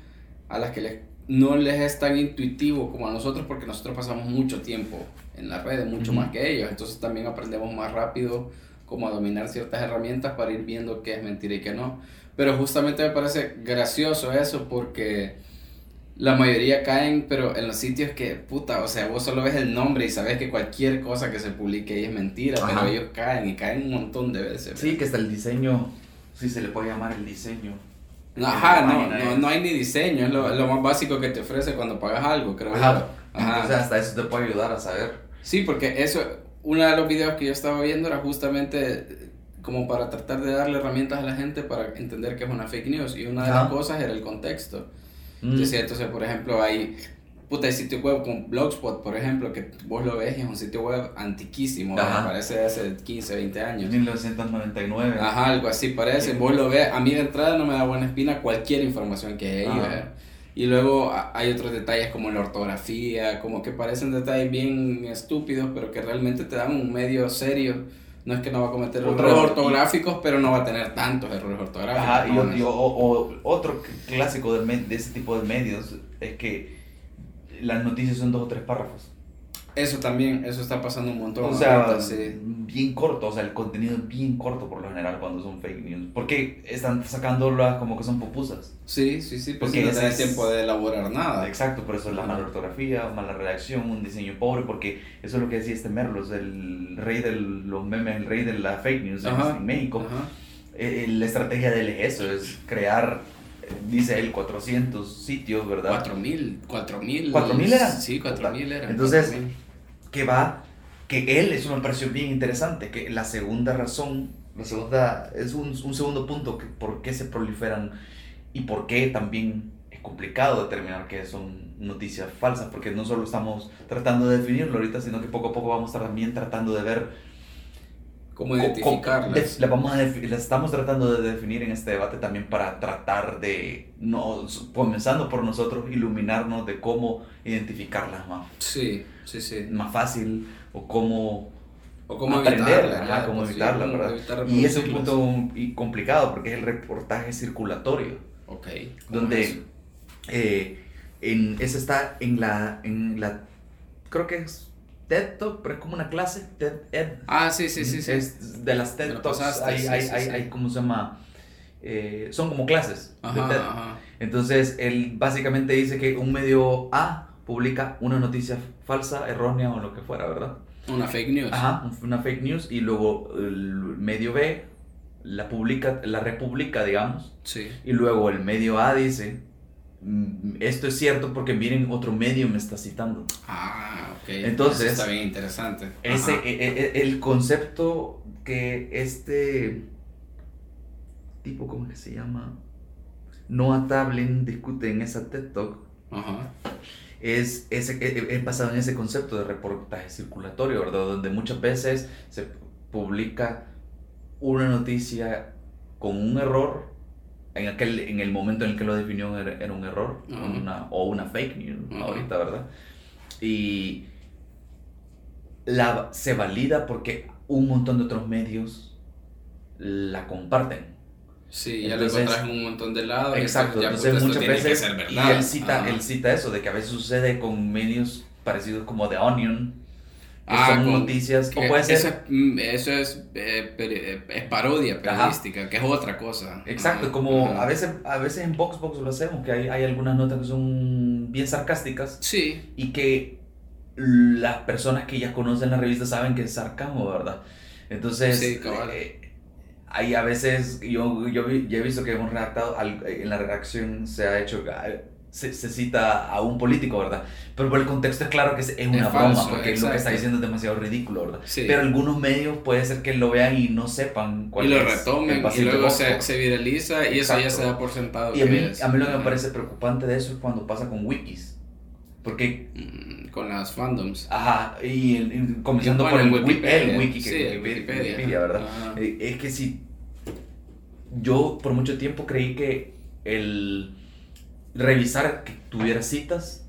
a las que les, no les es tan intuitivo como a nosotros, porque nosotros pasamos mucho tiempo en las redes, mucho más que ellos. Entonces también aprendemos más rápido como a dominar ciertas herramientas para ir viendo qué es mentira y qué no. Pero justamente me parece gracioso eso porque la mayoría caen, pero en los sitios que, puta, o sea, vos solo ves el nombre y sabes que cualquier cosa que se publique ahí es mentira, pero ellos caen y caen un montón de veces. Sí, que está el diseño, si se le puede llamar el diseño. Ajá, no, no, no, hay ni diseño, es lo, lo, más básico que te ofrece cuando pagas algo, creo Ajá. Ajá. Entonces hasta eso te puede ayudar a saber. Sí, porque eso, uno de los videos que yo estaba viendo era justamente como para tratar de darle herramientas a la gente para entender qué es una fake news. Y una de las cosas era el contexto. Mm. Entonces, entonces, por ejemplo, hay, puta, hay sitio web con Blogspot, por ejemplo, que vos lo ves y es un sitio web antiquísimo, parece de hace 15, 20 años. 1999. Ajá, algo así parece. Vos lo ves, a mí de entrada no me da buena espina cualquier información que hay ahí. Y luego hay otros detalles como la ortografía, como que parecen detalles bien estúpidos, pero que realmente te dan un medio serio. No es que no va a cometer errores ortográficos, pero no va a tener tantos errores ortográficos. Ajá, y, o, otro clásico de, de ese tipo de medios es que las noticias son dos o tres párrafos. Eso también, eso está pasando un montón. O sea, bien corto, o sea, el contenido es bien corto por lo general cuando son fake news. Porque están sacándolas como que son pupusas. Sí, sí, sí, pues porque no tenés tiempo de elaborar nada. Exacto, por eso es la mala ortografía, mala redacción, un diseño pobre, porque eso es lo que decía este Merlos, el rey de los memes, el rey de la fake news en México. Eh, la estrategia de él es eso, es crear dice él, 400 sitios, ¿verdad? 4000, 4000. 4000 eran. Sí, 4000 eran. Entonces, que va, que él, eso me pareció bien interesante, que la segunda razón, la segunda, es un, un segundo punto, que por qué se proliferan y por qué también es complicado determinar que son noticias falsas, porque no solo estamos tratando de definirlo ahorita, sino que poco a poco vamos también tratando de ver ¿Cómo identificarlas? La, vamos a la estamos tratando de definir en este debate también para tratar de, no, comenzando por nosotros, iluminarnos de cómo identificarlas más. Sí, sí, sí. Más fácil o cómo, o cómo evitarla, cómo evitarla, ¿verdad? y es un punto complicado porque es el reportaje circulatorio. Ok. Donde eh, en, ese está en la, en la, creo que es TED Talk, pero es como una clase, TED Ed. Ah, sí, sí, sí. sí. Es de las TED Talks, hay, hay, hay, hay, ¿cómo se llama? Eh, son como clases de TED. Entonces, él básicamente dice que un medio A publica una noticia falsa, errónea o lo que fuera, ¿verdad? Una fake news. Ajá, una fake news y luego el medio B la publica, la republica, digamos. Sí. Y luego el medio A dice, esto es cierto porque miren, otro medio me está citando. Ah, ok. Entonces, está bien interesante. Ese, e, e, e, el concepto que este tipo, ¿cómo que se llama? Noah Tablin discute en esa TED Talk. Ajá. Es, ese, es basado en ese concepto de reportaje circulatorio, ¿verdad? Donde muchas veces se publica una noticia con un error en, aquel, en el momento en el que lo definió era, un error una, o una fake news ahorita, ¿verdad? Y la, se valida porque un montón de otros medios la comparten. Sí, ya lo encontrás en un montón de lados. Exacto, entonces muchas veces, y él cita, él cita eso, de que a veces sucede con medios parecidos como The Onion, ah, son noticias, o puede ser... Mm, eso, es, eh, eh, es parodia periodística, que es otra cosa. Exacto, como a veces a veces en Voxbox lo hacemos, que hay, hay algunas notas que son bien sarcásticas. Sí. Y que las personas que ya conocen la revista saben que es sarcasmo, ¿verdad? Entonces, sí, eh, hay a veces, yo, yo ya he visto que hemos redactado, en la redacción se ha hecho, ah, se, se, cita a un político, ¿verdad? Pero por el contexto es claro que es, una broma, porque lo que está diciendo es demasiado ridículo, ¿verdad? Sí. Pero algunos medios puede ser que lo vean y no sepan cuál y lo retomen, y luego se, se, viraliza y eso ya se da por sentado. Y a mí, a mí lo que me parece preocupante de eso es cuando pasa con wikis. Porque... Mm, con las fandoms. Ajá, y, comenzando por el, Wikipedia, el wiki, que sí, Wikipedia, ¿verdad? Eh, es que si... Yo por mucho tiempo creí que el revisar que tuviera citas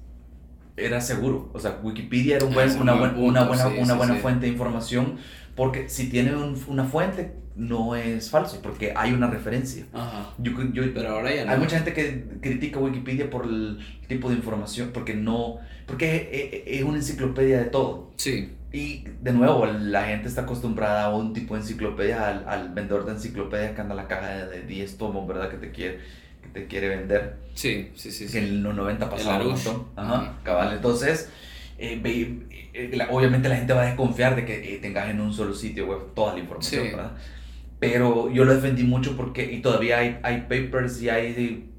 era seguro. O sea, Wikipedia era un buen, una, una, buena, una buena fuente de información porque si tiene una fuente no es falso porque hay una referencia. Ajá. Yo, yo, Pero ahora ya no. Hay mucha gente que critica Wikipedia por el tipo de información porque no porque es una enciclopedia de todo. Sí. Y de nuevo, la gente está acostumbrada a un tipo de enciclopedia, al, al vendedor de enciclopedias que anda a la caja de 10 tomos, ¿verdad? Que te quiere te quiere vender. Sí, sí, sí. Que en los 90 pasaba un montón. Ajá, cabal. Entonces, eh, eh, obviamente la gente va a desconfiar de que eh, tengas en un solo sitio web toda la información, ¿verdad? Pero yo lo defendí mucho porque, y todavía hay, hay papers y hay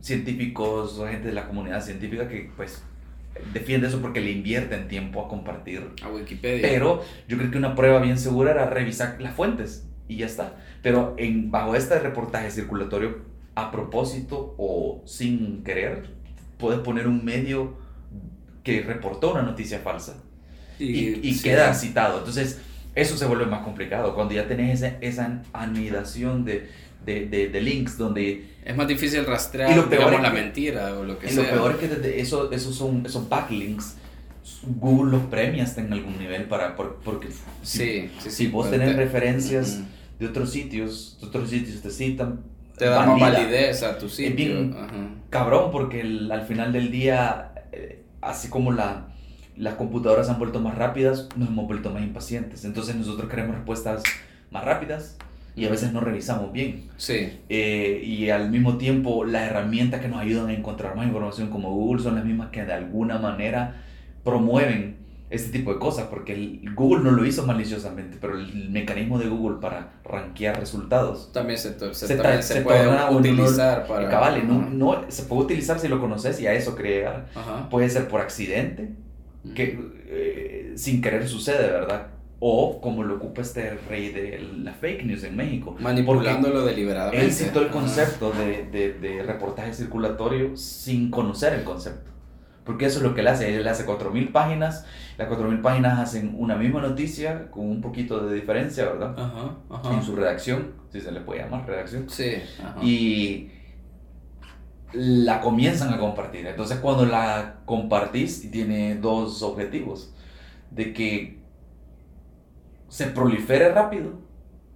científicos o gente de la comunidad científica que pues defiende eso porque le invierten tiempo a compartir. A Wikipedia. Pero yo creo que una prueba bien segura era revisar las fuentes y ya está. Pero en, bajo este reportaje circulatorio a propósito o sin querer, puedes poner un medio que reportó una noticia falsa y, queda citado. Entonces, eso se vuelve más complicado cuando ya tenés esa, esa anidación de, de, de, links donde... Es más difícil rastrear lo peor la mentira o lo que sea. lo peor es que eso, esos son esos backlinks. Google los premia hasta en algún nivel para porque si, si vos tenés referencias de otros sitios, de otros sitios te citan te da más validez a tu sitio. Es bien cabrón porque al final del día, eh, así como la, las computadoras han vuelto más rápidas, nos hemos vuelto más impacientes. Entonces nosotros queremos respuestas más rápidas y a veces no revisamos bien. Sí. Eh, y al mismo tiempo las herramientas que nos ayudan a encontrar más información como Google son las mismas que de alguna manera promueven este tipo de cosas, porque el, Google no lo hizo maliciosamente, pero el mecanismo de Google para rankear resultados también se, se, se, puede utilizar para... Cabal, no, no, se puede utilizar si lo conoces y a eso crear. Puede ser por accidente, que eh, sin querer sucede, ¿verdad? O como lo ocupa este rey de la fake news en México. Manipulándolo deliberadamente. Él citó el concepto de, de, de, reportaje circulatorio sin conocer el concepto. Porque eso es lo que él hace. Él hace 4.000 páginas. Las 4.000 páginas hacen una misma noticia con un poquito de diferencia, ¿verdad? Ajá, ajá. En su redacción, si se le puede llamar redacción. Sí. Y la comienzan a compartir. Entonces cuando la compartís, tiene dos objetivos. De que se prolifere rápido.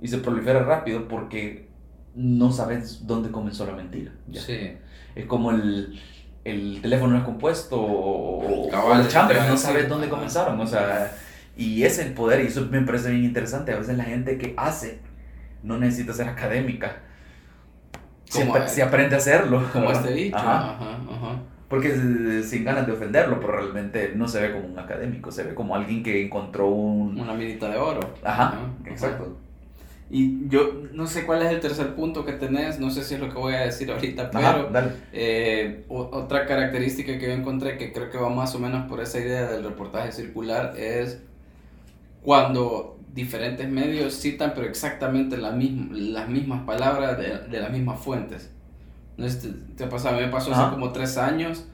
Y se prolifere rápido porque no sabes dónde comenzó la mentira. Sí. Es como el, el teléfono es compuesto o, el chambre, no sabes dónde comenzaron. O sea, y es el poder, y eso me parece bien interesante. A veces la gente que hace no necesita ser académica. Si, aprende a hacerlo. Como este dicho. Ajá. Porque sin ganas de ofenderlo, pero realmente no se ve como un académico, se ve como alguien que encontró un... Una minita de oro. Ajá, exacto. Y yo no sé cuál es el tercer punto que tenés, no sé si es lo que voy a decir ahorita, pero eh, otra característica que yo encontré que creo que va más o menos por esa idea del reportaje circular es cuando diferentes medios citan pero exactamente la misma, las mismas palabras de, de las mismas fuentes. ¿No te, te ha pasado? A mí me pasó hace como tres años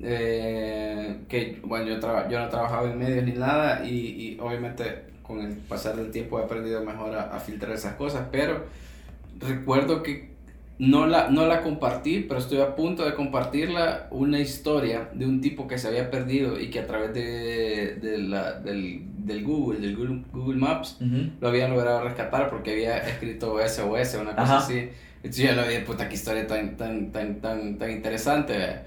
eh, que, bueno, yo, yo no trabajaba en medios ni nada y, y obviamente con el pasar del tiempo he aprendido mejor a, filtrar esas cosas, pero recuerdo que no la, no la compartí, pero estoy a punto de compartirla, una historia de un tipo que se había perdido y que a través de, de la, del, del, Google, del Google, Maps, lo había logrado rescatar porque había escrito SOS, una cosa así. Entonces yo lo vi, puta, qué historia tan, tan, tan, tan, tan interesante.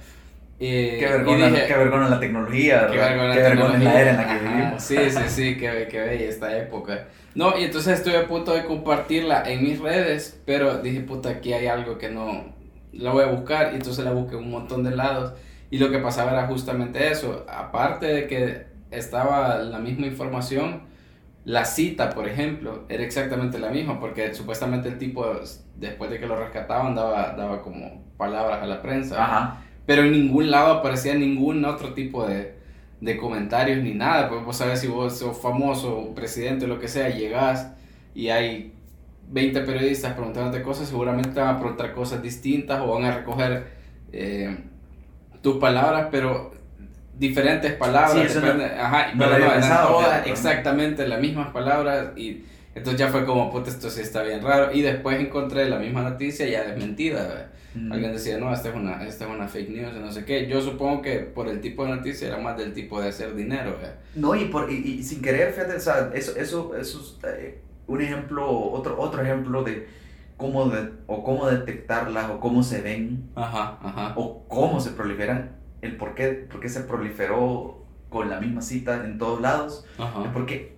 Eh, qué, vergüenza, qué vergüenza la tecnología, qué vergüenza, la era en la que vivimos. Sí, sí, sí, qué, qué bella esta época. No, y entonces estuve a punto de compartirla en mis redes, pero dije, puta, aquí hay algo que no, la voy a buscar, y entonces la busqué en un montón de lados, y lo que pasaba era justamente eso, aparte de que estaba la misma información, la cita, por ejemplo, era exactamente la misma, porque supuestamente el tipo, después de que lo rescataban, daba, daba como palabras a la prensa. Ajá pero en ningún lado aparecía ningún otro tipo de, de comentarios ni nada. Pues vos sabés si vos sos famoso, presidente o lo que sea, llegás y hay 20 periodistas preguntándote cosas, seguramente te van a preguntar cosas distintas o van a recoger eh, tus palabras, pero diferentes palabras. Sí, ajá, no pero no, exactamente las mismas palabras y entonces ya fue como, puta, esto sí está bien raro. Y después encontré la misma noticia ya desmentida. Alguien decía, no, esta es, una, esta es una fake news, no sé qué. Yo supongo que por el tipo de noticia era más del tipo de hacer dinero. No, y, por, y, sin querer, fíjate, o sea, eso, eso, eso es eh, un ejemplo, otro, otro ejemplo de cómo, de, o cómo detectarlas, o cómo se ven, ajá, ajá. o cómo se proliferan, el por qué, por qué se proliferó con la misma cita en todos lados, ajá. porque,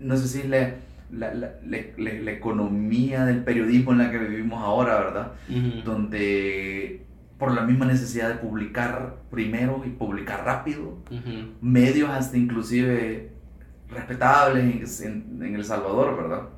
no sé si le la, la, la, economía del periodismo en la que vivimos ahora, ¿verdad? Donde por la misma necesidad de publicar primero y publicar rápido, medios hasta inclusive respetables en, en, El Salvador, ¿verdad?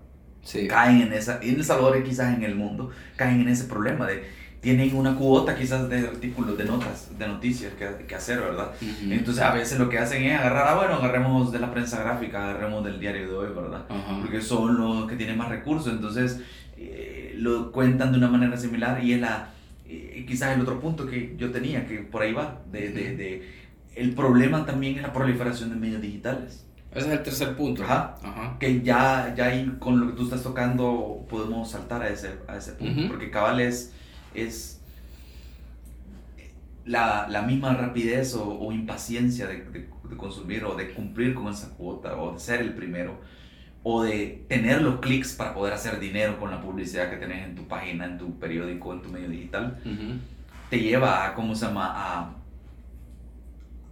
Sí. Caen en esa, en El Salvador y quizás en el mundo, caen en ese problema de tienen una cuota quizás de artículos, de notas, de noticias que, que hacer, ¿verdad? Entonces a veces lo que hacen es agarrar, ah, bueno, agarremos de la prensa gráfica, agarremos del diario de hoy, ¿verdad? Porque son los que tienen más recursos, entonces eh, lo cuentan de una manera similar y es la, eh, quizás el otro punto que yo tenía, que por ahí va, de, de, de el problema también es la proliferación de medios digitales. Ese es el tercer punto. Ajá. Que ya, ya ahí con lo que tú estás tocando podemos saltar a ese, a ese punto. Porque cabal es es la, la misma rapidez o, o impaciencia de, de, consumir o de cumplir con esa cuota o de ser el primero o de tener los clics para poder hacer dinero con la publicidad que tenés en tu página, en tu periódico, en tu medio digital, te lleva a, ¿cómo se llama? A,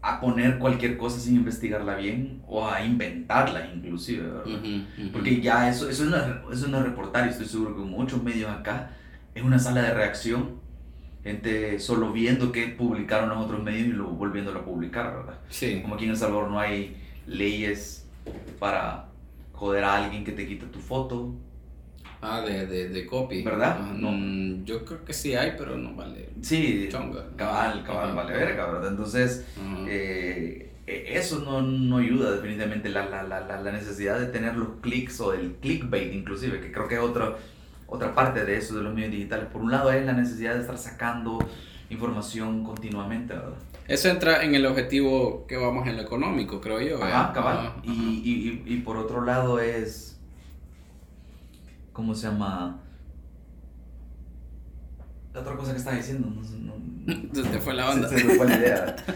a poner cualquier cosa sin investigarla bien o a inventarla inclusive, Porque ya eso, eso, no es, eso no es reportar y estoy seguro que muchos medios acá es una sala de reacción, gente solo viendo qué publicaron los otros medios y luego volviéndolo a publicar, ¿verdad? Sí. Como aquí en El Salvador no hay leyes para joder a alguien que te quita tu foto. Ah, de, de, de copy. ¿Verdad? no. Mm, yo creo que sí hay, pero no vale. Sí, chonga. Cabal, cabal, vale verga, ¿verdad? Entonces, eh, e- eso no, no ayuda definitivamente. La, la, la, la- necesidad de tener los clics o el clickbait inclusive, que creo que es otra, otra parte de eso de los medios digitales. Por un lado es la necesidad de estar sacando información continuamente, ¿verdad? Eso entra en el objetivo que vamos en lo económico, creo yo. ¿eh? Ajá, cabal. Ajá, Y, y, y, y por otro lado es, ¿cómo se llama? La otra cosa que estaba diciendo, no, no. Se te fue la onda. Se, se me fue la idea.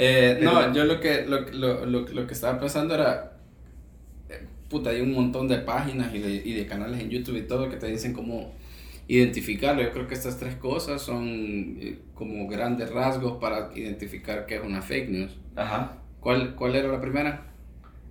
Eh, no, yo lo que, lo, lo, lo, lo que estaba pensando era, puta, hay un montón de páginas y de, y de canales en YouTube y todo que te dicen cómo identificarlo. Yo creo que estas tres cosas son eh, como grandes rasgos para identificar qué es una fake news. Ajá. ¿Cuál, cuál era la primera?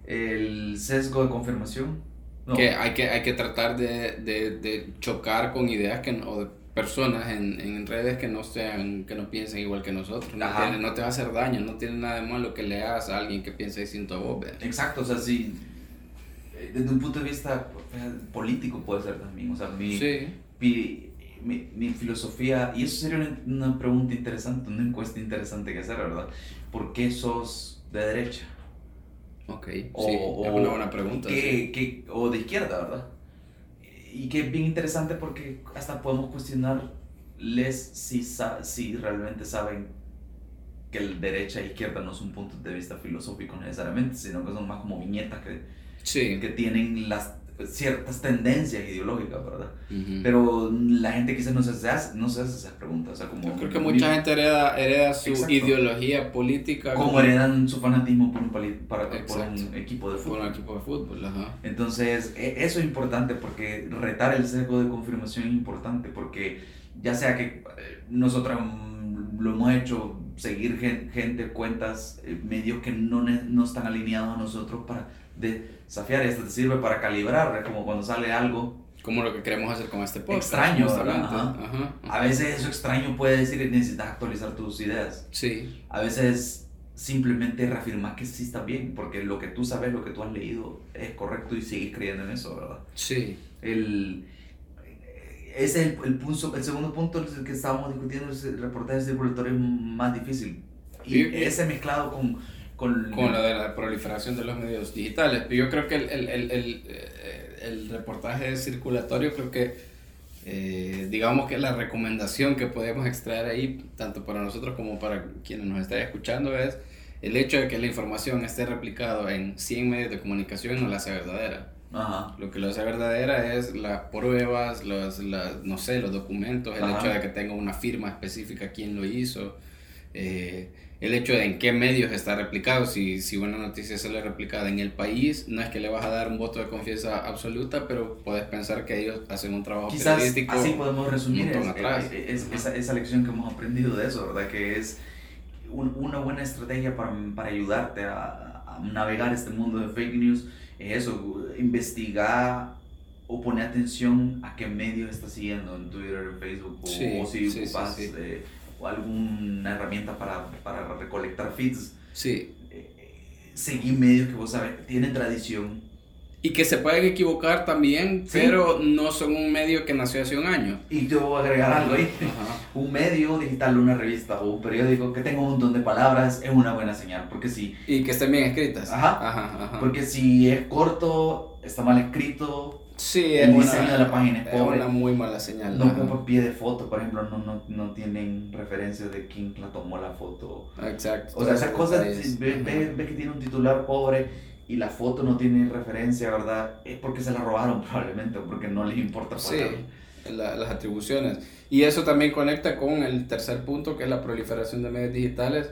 El sesgo de confirmación. No. Que hay que, hay que tratar de, de, de chocar con ideas que, no- o de personas en, en redes que no sean, que no piensen igual que nosotros. No, tiene- no te va a hacer daño, no tiene nada de malo que leas a alguien que piense distinto a vos. ¿vea? Exacto, o sea, sí. Eh, Desde un punto de vista político puede ser también. O sea, mi, Sí. mi, mi, mi filosofía, y eso sería una, una pregunta interesante, una encuesta interesante que hacer, ¿verdad? ¿Por qué sos de derecha? Ok, O, sí, o- es una buena pregunta. ¿qué- sí. o de izquierda, ¿verdad? Y que es bien interesante porque hasta podemos cuestionarles si, si realmente saben que el derecha e izquierda no es un punto de vista filosófico necesariamente, sino que son más como viñetas que, Sí. que tienen las ciertas tendencias ideológicas, ¿verdad? ujú. Pero la gente quizás no se hace, no se hace esas preguntas, o sea, como... Yo creo que mucha gente hereda, hereda su Exacto. ideología política Como heredan su fanatismo por un, para, por un equipo de por fútbol. un equipo de fútbol. Ajá. Entonces, e- eso es importante porque retar el sesgo de confirmación es importante porque ya sea que eh, nosotros mm, lo hemos hecho, seguir gen- gente, cuentas, eh, medios que no, no están alineados a nosotros para desafiar, esto te sirve para calibrar, como cuando sale algo, Como lo que queremos hacer con este podcast. Extraño, justamente. ¿verdad? Ajá. a veces eso extraño puede decir que necesitas actualizar tus ideas, Sí, a veces simplemente reafirmar que sí está bien, porque lo que tú sabes, lo que tú has leído es correcto y sigues creyendo en eso, ¿verdad? sí. el ese es el, el, punto, el segundo punto que estábamos discutiendo es el reportaje circulatorio es más difícil y ese mezclado con con, Con lo de la proliferación de los medios digitales. Yo creo que el, el, el, el, eh, el reportaje circulatorio, creo que, eh, digamos que la recomendación que podemos extraer ahí, tanto para nosotros como para quienes nos estén escuchando, es el hecho de que la información esté replicada en 100 medios de comunicación no la hace verdadera. ajá Lo que lo hace verdadera es las pruebas, los, las, no sé, los documentos, el Ajá. hecho de que tenga una firma específica quién lo hizo, eh, el hecho de en qué medios está replicado, si, si una noticia sale replicada en el país, no es que le vas a dar un voto de confianza absoluta, pero puedes pensar que ellos hacen un trabajo quizás periodístico. así podemos resumir es- atrás. es- es- esa, esa lección que hemos aprendido de eso verdad que es un- una buena estrategia para, para ayudarte a, a navegar este mundo de fake news es eso investigar o poner atención a qué medios estás siguiendo en Twitter, en Facebook o, Sí, o si sí, ocupas sí. eh, alguna herramienta para, para recolectar feeds. Sí, eh, seguir medios que vos sabes tienen tradición. y que se pueden equivocar también, Sí. pero no son un medio que nació hace un año. Y yo voy a agregar algo ahí. Ajá. Un medio digital, una revista o un periódico que tenga un montón de palabras es una buena señal. Porque si, Y que estén bien escritas. Ajá. Ajá, ajá. porque si es corto, está mal escrito, Sí, es el una, diseño de la página es es pobre. una muy mala señal. No ajá. ocupa pie de foto, por ejemplo, no, no, no tienen referencia de quién la tomó la foto. Exacto. O sea, esas cosas, detalles. ve, ve- que tiene un titular pobre y la foto no tiene referencia, ¿verdad? Es porque se la robaron probablemente porque no les importa Sí, la- las atribuciones. Y eso también conecta con el tercer punto, que es la proliferación de medios digitales.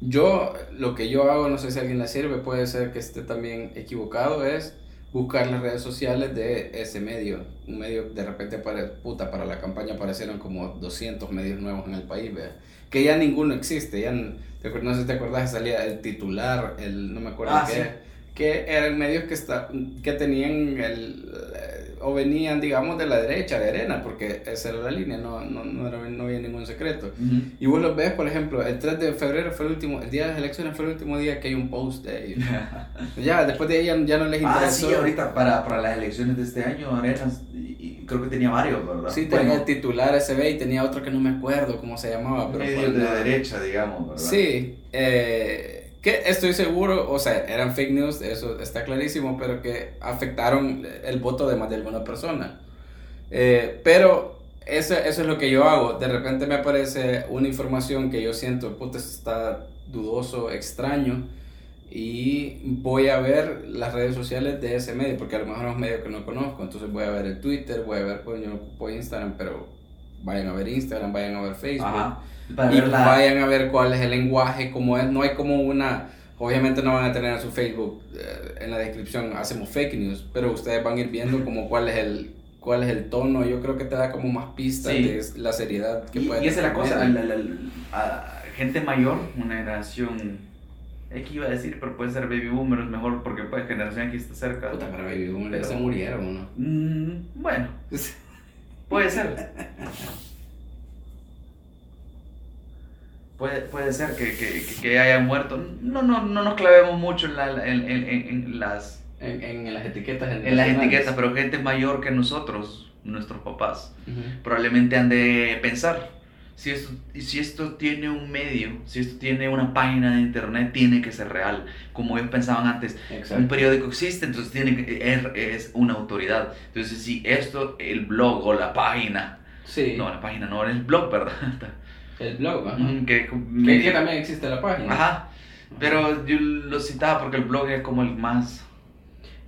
Yo, lo que yo hago, no sé si a alguien le sirve, puede ser que esté también equivocado, es buscar las redes sociales de ese medio. Un medio, de repente, para, puta, para la campaña aparecieron como 200 medios nuevos en el país, ¿vea? que ya ninguno existe. Ya, n- te acuer- no sé si te acuerdas, salía el titular, el, no me acuerdo Ah, qué, sí. que eran medios que, está, que tenían el, o venían, digamos, de la derecha, de arena, porque esa era la línea, no, no, no, era, no había ningún secreto. Y vos los ves, por ejemplo, el 3 de febrero fue el último, el día de las elecciones fue el último día que hay un post de ellos. Ya, después de ahí ya, ya no les Ah, interesó. sí, ahorita para, para las elecciones de este año, Arenas, y, y creo que tenía varios, ¿verdad? Sí, Bueno, tenía el titular SB y tenía otro que no me acuerdo cómo se llamaba, pero medios fue de una- derecha, digamos, ¿verdad? Sí, eh, que estoy seguro, o sea, eran fake news, eso está clarísimo, pero que afectaron el voto de más de alguna persona. Eh, pero eso, eso es lo que yo hago. De repente me aparece una información que yo siento, puta, está dudoso, extraño, y voy a ver las redes sociales de ese medio, porque a lo mejor es un medio que no conozco, entonces voy a ver el Twitter, voy a ver, pues yo no ocupo Instagram, pero vayan a ver Instagram, vayan a ver Facebook, y vayan a ver cuál es el lenguaje, cómo es, no hay como una, obviamente no van a tener en su Facebook, eh, en la descripción hacemos fake news, pero ustedes van a ir viendo como cuál es el cuál es el tono, yo creo que te da como más pistas de la seriedad que puede Y esa es la cosa, gente mayor, una generación X iba a decir, pero puede ser baby boomer, es mejor porque pues generación X está cerca. Puta, pero baby boomer se murieron, ¿no? Mm, bueno, puede ser. Puede, puede ser que, que, que, hayan muerto. No, no, no nos clavemos mucho en, la, en, en, en las... En, las etiquetas. En las etiquetas, pero gente mayor que nosotros, nuestros papás, probablemente han de pensar si esto, si esto tiene un medio, si esto tiene una página de internet, tiene que ser real. Como ellos pensaban antes, un periódico existe, entonces tiene que, es, es, una autoridad. Entonces, si esto, el blog o la página, sí. no, la página no, el blog, ¿verdad? El blog, ajá. Que, que, también existe la página. Ajá. Pero yo lo citaba porque el blog es como el más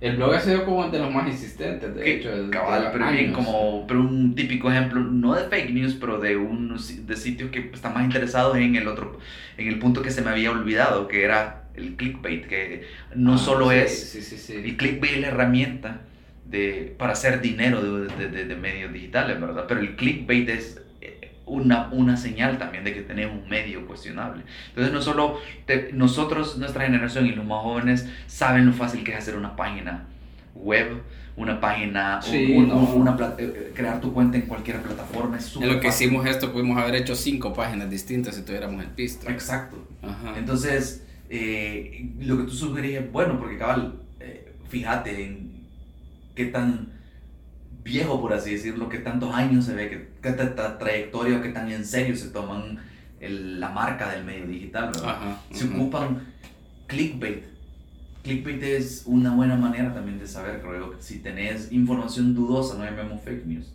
el blog ha sido como de los más insistentes, de hecho. Cabal, pero bien, como pero un típico ejemplo, no de fake news, pero de unos de sitios que están más interesados en el otro, en el punto que se me había olvidado, que era el clickbait, que no ah, solo es. Sí, sí, sí. El clickbait es la herramienta de, para hacer dinero de, de, de medios digitales, ¿verdad? Pero el clickbait es una, una señal también de que tenemos un medio cuestionable. Entonces, no solo nosotros, nuestra generación y los más jóvenes saben lo fácil que es hacer una página web, una página, una, eh, crear tu cuenta en cualquier plataforma. Es en lo que hicimos esto, pudimos haber hecho cinco páginas distintas si tuviéramos el pistro. Exacto. Entonces, eh, lo que tú sugerías bueno, porque cabal, eh, fíjate en qué tan viejo, por así decirlo, que tantos años se ve, que, que tanta trayectoria, que tan en serio se toman el, la marca del medio digital, ¿verdad? se ocupan clickbait. Clickbait es una buena manera también de saber, creo, si tenés información dudosa, no llamemos fake news.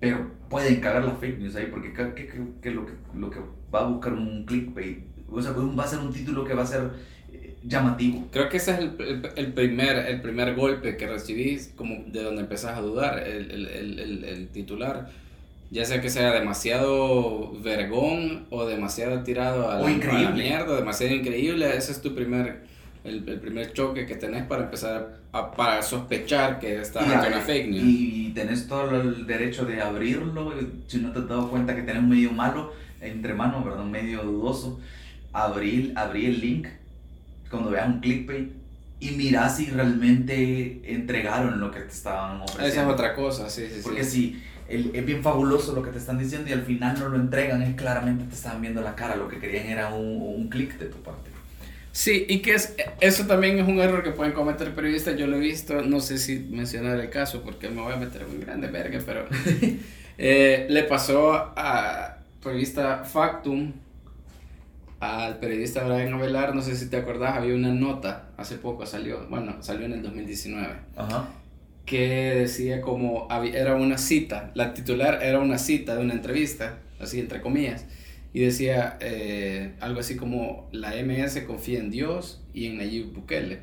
Pero pueden cagar las fake news ahí, porque ¿qué, qué, lo, que, lo que va a buscar un clickbait? O sea, va a ser un título que va a ser llamativo. Creo que ese es el, el, primer, el primer golpe que recibís, como de donde empezás a dudar, el, el, el, titular. Ya sea que sea demasiado vergón o demasiado tirado a la, mierda, demasiado increíble, ese es tu primer, el, primer choque que tenés para empezar a para sospechar que está ante una fake news. Y, tenés todo el derecho de abrirlo, si no te has dado cuenta que tenés un medio malo entre manos, ¿verdad? un medio dudoso, abrir, abrir el link cuando veas un clickbait y mira si realmente entregaron lo que te estaban ofreciendo. Esa es otra cosa, sí, sí. Porque si es bien fabuloso lo que te están diciendo y al final no lo entregan, es claramente te estaban viendo la cara, lo que querían era un, un clic de tu parte. Sí, y que es, eso también es un error que pueden cometer periodistas, yo lo he visto, no sé si mencionar el caso porque me voy a meter muy grande verga, pero eh, le pasó a periodista Factum al periodista Brian Avelar, no sé si te acordás, había una nota, hace poco salió, bueno, salió en el 2019, que decía como, era una cita, la titular era una cita de una entrevista, así entre comillas, y decía eh, algo así como, la MS confía en Dios y en Nayib Bukele.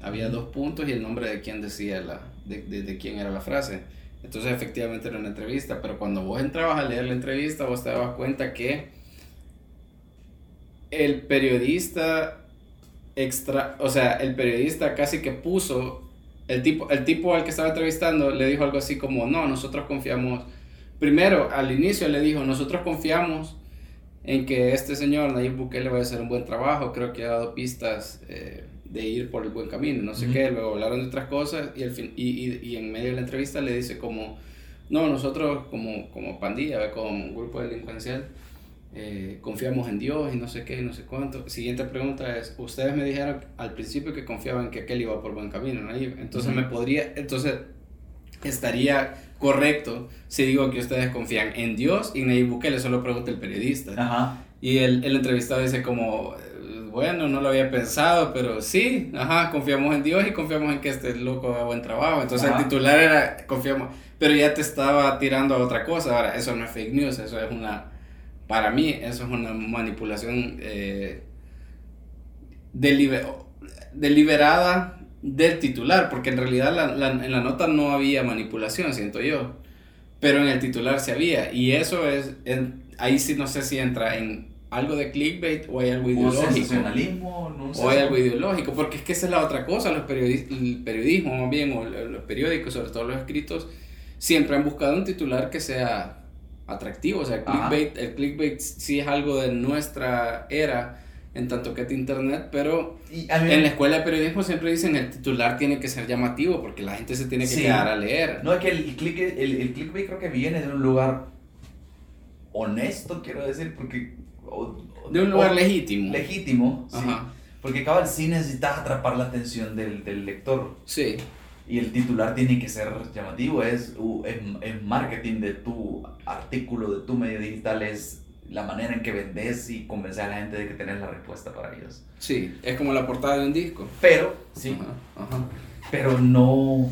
Había dos puntos y el nombre de quién decía la, de, de, de quién era la frase. Entonces efectivamente era una entrevista, pero cuando vos entrabas a leer la entrevista, vos te dabas cuenta que el periodista extra, o sea, el periodista casi que puso, el tipo, el tipo al que estaba entrevistando le dijo algo así como, no, nosotros confiamos, primero al inicio le dijo, nosotros confiamos en que este señor Nayib Bukele va a hacer un buen trabajo, creo que ha dado pistas eh, de ir por el buen camino, no sé qué, luego hablaron de otras cosas y, el fin, y, y, y, en medio de la entrevista le dice como, no, nosotros como, como pandilla, como grupo delincuencial, eh, confiamos en Dios y no sé qué y no sé cuánto. Siguiente pregunta es, ustedes me dijeron al principio que confiaban que aquel iba por buen camino, ¿no? Entonces me podría, entonces estaría correcto si digo que ustedes confían en Dios y Nayib Bukele, solo pregunta el periodista. Y el, el entrevistado dice como, bueno, no lo había pensado, pero sí, ajá, confiamos en Dios y confiamos en que este loco haga buen trabajo. Entonces el titular era, confiamos, pero ya te estaba tirando a otra cosa. Ahora, eso no es fake news, eso es una, para mí, eso es una manipulación eh, deliberada del titular, porque en realidad en la nota no había manipulación, siento yo, pero en el titular se había, y eso es, ahí sí no sé si entra en algo de clickbait o hay algo ideológico. no o hay algo ideológico, porque es que esa es la otra cosa, los el periodismo más bien, o los periódicos, sobre todo los escritos, siempre han buscado un titular que sea atractivo, o sea, el clickbait, el clickbait sí es algo de nuestra era, en tanto que es internet, pero en la escuela de periodismo siempre dicen el titular tiene que ser llamativo porque la gente se tiene que quedar a leer. No, es que el, click, el, el clickbait creo que viene de un lugar honesto, quiero decir, porque... de un lugar legítimo. Legítimo, sí. Porque cada sí necesitas atrapar la atención del, del lector. Sí. Y el titular tiene que ser llamativo, es, es, marketing de tu artículo, de tu medio digital, es la manera en que vendes y convencer a la gente de que tenés la respuesta para ellos. Sí, es como la portada de un disco. Pero, sí, pero no,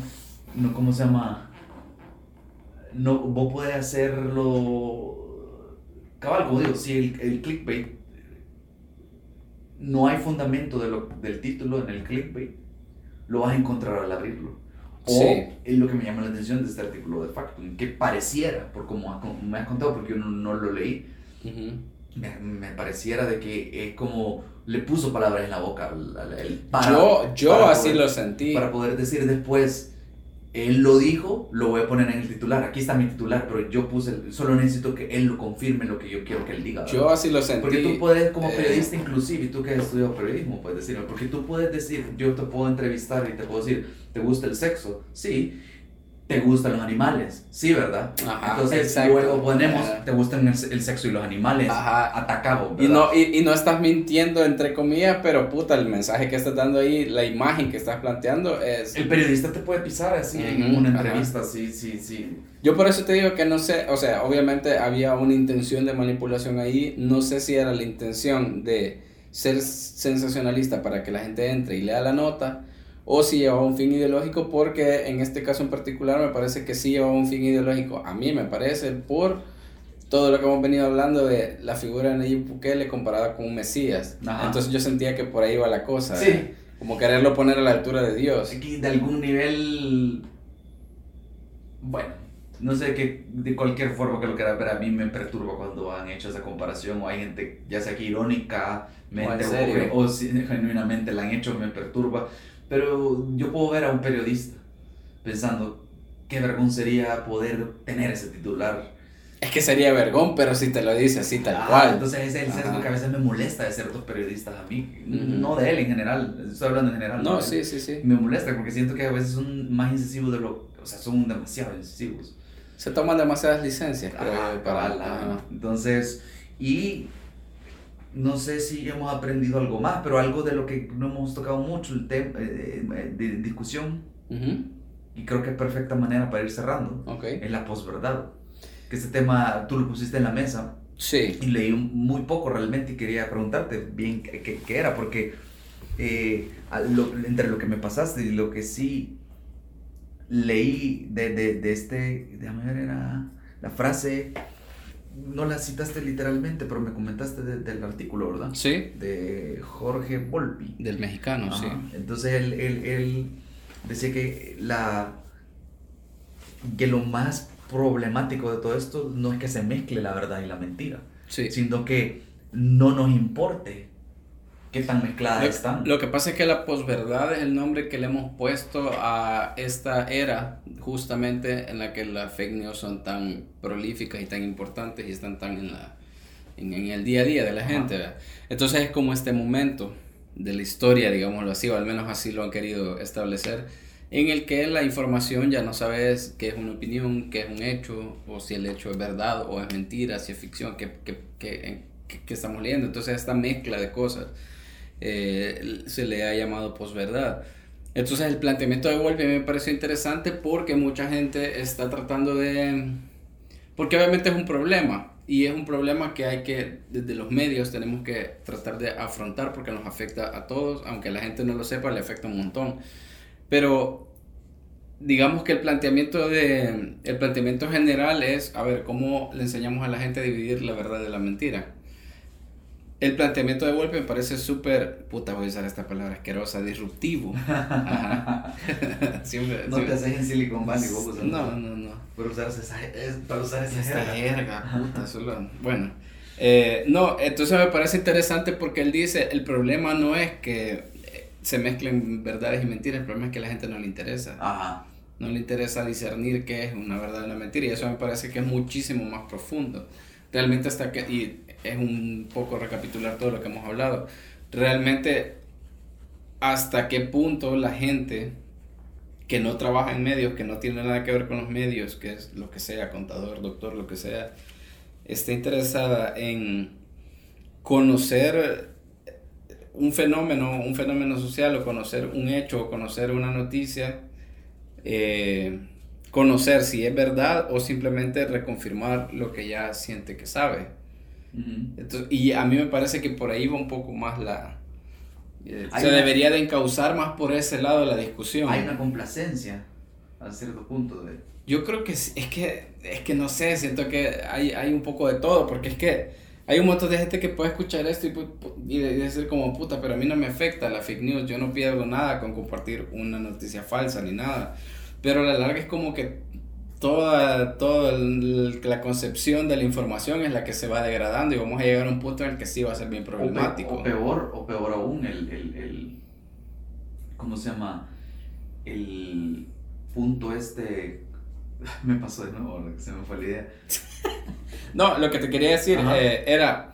no, ¿cómo se llama? No, vos podés hacerlo, cabal, como digo, si el, el clickbait, no hay fundamento de lo, del título en el clickbait, lo vas a encontrar al abrirlo. O es lo que me llama la atención de este artículo de Factum, que pareciera, por como me has contado, porque yo no, no lo leí, me, me, pareciera de que es como le puso palabras en la boca el, para, yo yo así lo sentí. para poder decir después él lo dijo lo voy a poner en el titular. Aquí está mi titular pero yo puse solo necesito que él lo confirme lo que yo quiero que él diga yo así lo sentí. Porque tú puedes como eh, periodista inclusive y tú que has estudiado periodismo puedes decirlo porque tú puedes decir yo te puedo entrevistar y te puedo decir te gusta el sexo sí te gustan los animales, sí, ¿verdad? Entonces luego ponemos, te gustan el, sexo y los animales, Ajá. atacamos. Y no, y, no estás mintiendo, entre comillas, pero puta, el mensaje que estás dando ahí, la imagen que estás planteando es... El periodista te puede pisar así en una entrevista, sí, sí, sí. Yo por eso te digo que no sé, o sea, obviamente había una intención de manipulación ahí, no sé si era la intención de ser sensacionalista para que la gente entre y lea la nota, o si llevaba un fin ideológico, porque en este caso en particular me parece que sí llevaba un fin ideológico. A mí me parece por todo lo que hemos venido hablando de la figura de Nayib Bukele comparada con un Mesías. Entonces yo sentía que por ahí iba la cosa. Sí. Como quererlo poner a la altura de Dios. Aquí de algún nivel, bueno, no sé que de cualquier forma que lo quiera ver, a mí me perturba cuando han hecho esa comparación o hay gente, ya sea que irónica, o, o, si genuinamente la han hecho, me perturba. Pero yo puedo ver a un periodista pensando, qué vergón sería poder tener ese titular. Es que sería vergón, pero si te lo dice así tal ah, cual. Entonces ese es el sesgo que a veces me molesta de ciertos periodistas a mí. No de él en general, estoy hablando en general. No, sí, sí, sí. Me molesta porque siento que a veces son más incisivos de lo... O sea, son demasiado incisivos. Se toman demasiadas licencias, creo, para... La, entonces, y no sé si hemos aprendido algo más, pero algo de lo que no hemos tocado mucho, el tema eh, eh, de discusión, y creo que es perfecta manera para ir cerrando, es la posverdad. Que este tema tú lo pusiste en la mesa. Sí. Y leí muy poco realmente y quería preguntarte bien qué, qué era, porque eh, entre lo que me pasaste y lo que sí leí de, de, de este, déjame ver, era la frase no la citaste literalmente, pero me comentaste del artículo, ¿verdad? Sí. De Jorge Volpi. Del mexicano, sí. Entonces él, él, él, decía que, la, que lo más problemático de todo esto no es que se mezcle la verdad y la mentira, sí. sino que no nos importe ¿Qué tan mezclada lo, están? Lo que pasa es que la posverdad es el nombre que le hemos puesto a esta era, justamente en la que las fake news son tan prolíficas y tan importantes y están tan en, la, en, el día a día de la gente. Entonces es como este momento de la historia, digámoslo así, o al menos así lo han querido establecer, en el que la información ya no sabes qué es una opinión, qué es un hecho, o si el hecho es verdad o es mentira, si es ficción, qué, qué, qué, qué estamos leyendo. Entonces esta mezcla de cosas eh, se le ha llamado posverdad. Entonces el planteamiento de Wolf me pareció interesante porque mucha gente está tratando de... Porque obviamente es un problema. y es un problema que hay que, desde los medios, tenemos que tratar de afrontar porque nos afecta a todos, aunque la gente no lo sepa, le afecta un montón. Pero digamos que el planteamiento, de, el planteamiento general es, a ver, ¿cómo le enseñamos a la gente a dividir la verdad de la mentira? El planteamiento de Wolpe me parece súper, puta, voy a usar esta palabra asquerosa, disruptivo. siempre, no te haces en Silicon Valley, vos No, no, no. Para usar esa, para usar esa, esta jerga. puta, solo, bueno. Eh, no, entonces me parece interesante porque él dice, el problema no es que se mezclen verdades y mentiras, el problema es que a la gente no le interesa. Ajá. No le interesa discernir qué es una verdad y una mentira, y eso me parece que es muchísimo más profundo. Realmente hasta que, y es un poco recapitular todo lo que hemos hablado, realmente hasta qué punto la gente que no trabaja en medios, que no tiene nada que ver con los medios, que es lo que sea, contador, doctor, lo que sea, está interesada en conocer un fenómeno, un fenómeno social o conocer un hecho o conocer una noticia, eh, conocer si es verdad o simplemente reconfirmar lo que ya siente que sabe. Y a mí me parece que por ahí va un poco más la... Eh, se debería de encauzar más por ese lado de la discusión. Hay una complacencia a cierto punto de... Yo creo que es que, es que no sé, siento que hay, hay un poco de todo, porque es que hay un montón de gente que puede escuchar esto y, decir como puta, pero a mí no me afecta la fake news, yo no pierdo nada con compartir una noticia falsa ni nada. Pero a la larga es como que toda, toda la concepción de la información es la que se va degradando y vamos a llegar a un punto en el que sí va a ser bien problemático. O, peor, o peor aún, el, el, el, ¿cómo se llama? El punto este, me pasó de nuevo, se me fue la idea. No, lo que te quería decir eh, era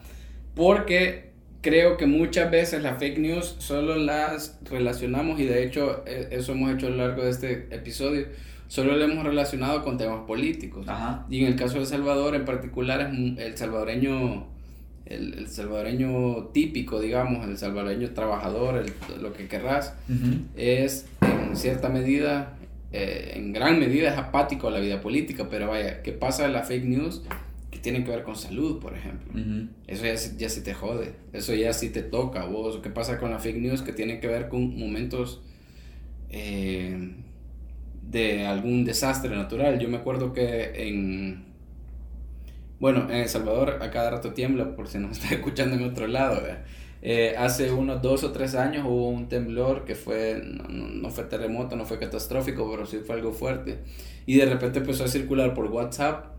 porque creo que muchas veces las fake news solo las relacionamos y de hecho eh, eso hemos hecho a lo largo de este episodio, solo lo hemos relacionado con temas políticos. Y en el caso de El Salvador en particular es el salvadoreño el, salvadoreño típico, digamos, el salvadoreño trabajador, lo que querrás, es en cierta medida, eh, en gran medida es apático a la vida política, pero vaya, ¿qué pasa de la fake news? que tienen que ver con salud, por ejemplo. Eso ya, ya sí te jode, eso ya sí te toca a vos. ¿Qué pasa con la fake news que tiene que ver con momentos eh, de algún desastre natural? Yo me acuerdo que en... Bueno, en El Salvador a cada rato tiembla, por si nos está escuchando en otro lado. Eh, hace unos dos o tres años hubo un temblor que fue, no, no, fue terremoto, no fue catastrófico, pero sí fue algo fuerte. Y de repente empezó a circular por WhatsApp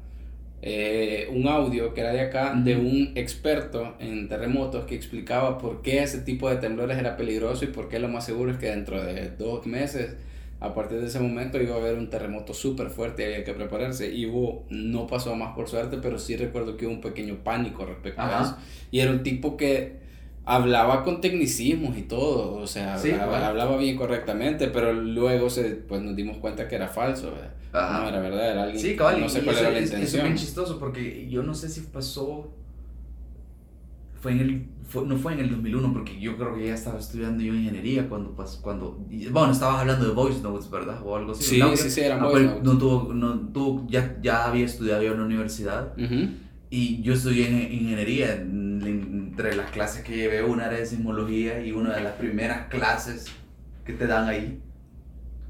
eh, un audio que era de acá de un experto en terremotos que explicaba por qué ese tipo de temblores era peligroso y por qué lo más seguro es que dentro de dos meses, a partir de ese momento, iba a haber un terremoto súper fuerte y había que prepararse. Y hubo, no pasó más por suerte, pero sí recuerdo que hubo un pequeño pánico respecto a eso. Y era un tipo que hablaba con tecnicismos y todo, o sea, hablaba, bien correctamente, pero luego se, pues nos dimos cuenta que era falso, no era verdad, era alguien, sí, cabal, no sé cuál era la intención. Es, bien chistoso porque yo no sé si pasó, fue en el, no fue en el 2001 porque yo creo que ya estaba estudiando yo ingeniería cuando, cuando bueno, estabas hablando de voice notes, ¿verdad? O algo así. Sí, sí, sí, eran ah, voice notes. No tuvo, no, tuvo, ya, ya había estudiado yo en la universidad. Y yo estudié en ingeniería, entre las clases que llevé, una era de sismología y una de las primeras clases que te dan ahí,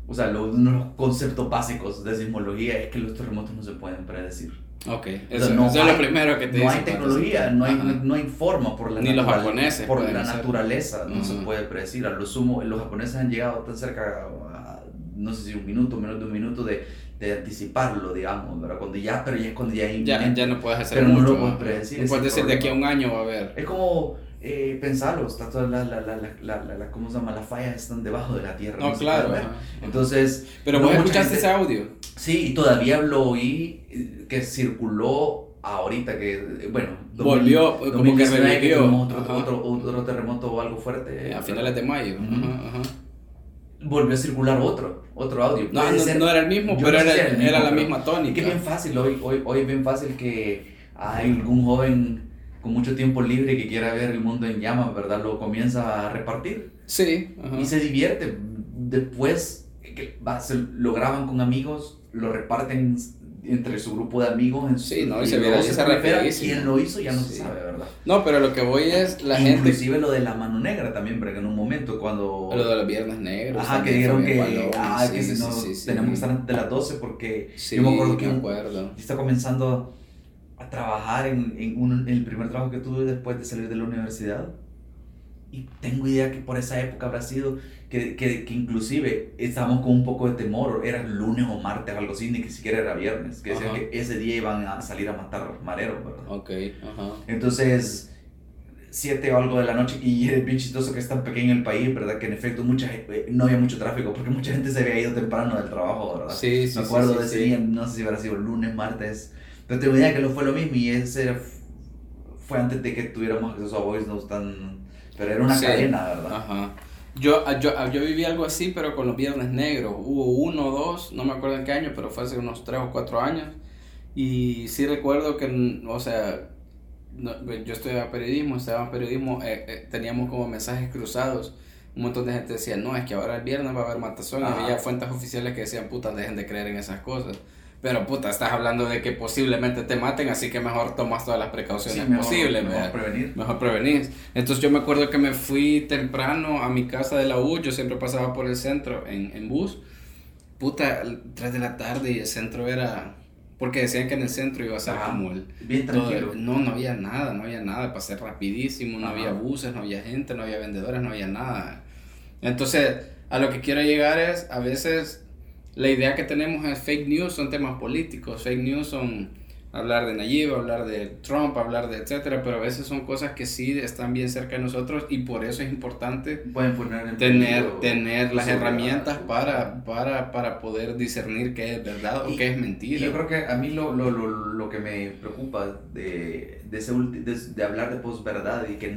o sea, uno de los conceptos básicos de sismología es que los terremotos no se pueden predecir. Ok, eso, no es lo primero que te No hay tecnología, no hay, no hay forma por la Ni los japoneses. Por la naturaleza no se puede predecir. A lo sumo, los japoneses han llegado tan cerca, no sé si un minuto, menos de un minuto, de de anticiparlo, digamos, ¿verdad? Cuando ya, pero ya es cuando ya Ya, ya no puedes hacer pero mucho. no lo puedes predecir. No puedes decir de aquí a un año va a haber. Es como eh, pensarlo, está toda la, la, la, la, la, ¿cómo se llama? Las fallas están debajo de la tierra. No, claro. Entonces. Pero vos escuchaste ese audio. Sí, y todavía lo oí eh, que circuló ahorita que, bueno, volvió, como que revivió. Otro, otro, otro, terremoto o algo fuerte. A finales de mayo. ajá, ajá volvió a circular otro, otro audio. No, no, era el mismo, pero era, era, la misma tónica. Que es bien fácil, hoy, hoy, hoy es bien fácil que hay algún joven con mucho tiempo libre que quiera ver el mundo en llamas, ¿verdad? Lo comienza a repartir. Sí. Y se divierte. Después que va, se lo graban con amigos, lo reparten entre su grupo de amigos. En Sí, no, y se luego viraliza prolifera. rapidísimo. ¿Quién lo hizo? Ya no se sabe, ¿verdad? No, pero lo que voy es la gente. Inclusive lo de la mano negra también, porque en un momento cuando... Lo de los viernes negros. Ajá, que dijeron que, balón, ah, sí, que sí, no, tenemos que estar antes de las 12 porque Sí, yo me acuerdo que me acuerdo. estaba comenzando a trabajar en, en un- en el primer trabajo que tuve después de salir de la universidad. Y tengo idea que por esa época habrá sido que, que, que inclusive estábamos con un poco de temor, era lunes o martes, algo así, ni que siquiera era viernes, que decían que ese día iban a salir a matar mareros, ¿verdad? Ok, ajá. Entonces, 7 o algo de la noche, y es bien chistoso que es tan pequeño el país, ¿verdad? Que en efecto mucha, eh, no había mucho tráfico, porque mucha gente se había ido temprano del trabajo, ¿verdad? Sí, sí, Me acuerdo sí, de ese sí. día, no sé si hubiera sido lunes, martes, pero tengo idea que no fue lo mismo, y ese fue antes de que tuviéramos acceso a voice notes tan... Pero era una Sí. cadena, ¿verdad? Ajá. Yo, ah, yo, ah, yo viví algo así, pero con los viernes negros. Hubo uno o dos, no me acuerdo en qué año, pero fue hace unos tres o cuatro años. Y sí recuerdo que, o sea, no, yo estudiaba periodismo, estudiaba periodismo, eh, eh, teníamos como mensajes cruzados. Un montón de gente decía, no, es que ahora el viernes va a haber Ajá. había fuentes oficiales que decían, puta, dejen de creer en esas cosas. Pero puta, estás hablando de que posiblemente te maten, así que mejor tomas todas las precauciones Sí, mejor- posibles. mejor prevenir. Mejor prevenir. Entonces yo me acuerdo que me fui temprano a mi casa de la U, yo siempre pasaba por el centro en, en bus. Puta, 3 de la tarde y el centro era... Porque decían que en el centro iba a ser Ajá. como el... Bien tranquilo. el- no, no había nada, no había nada, pasé rapidísimo, no Ajá. había buses, no había gente, no había vendedores, no había nada. Entonces, a lo que quiero llegar es, a veces la idea que tenemos es fake news, son temas políticos, fake news son hablar de Nayib, hablar de Trump, hablar de etcétera, pero a veces son cosas que sí están bien cerca de nosotros y por eso es importante poner tener, tener las herramientas para, para, para poder discernir qué es verdad o Y- qué es mentira. yo creo que a mí lo, lo, lo, lo que me preocupa de, de, ese ulti- de, de hablar de posverdad y que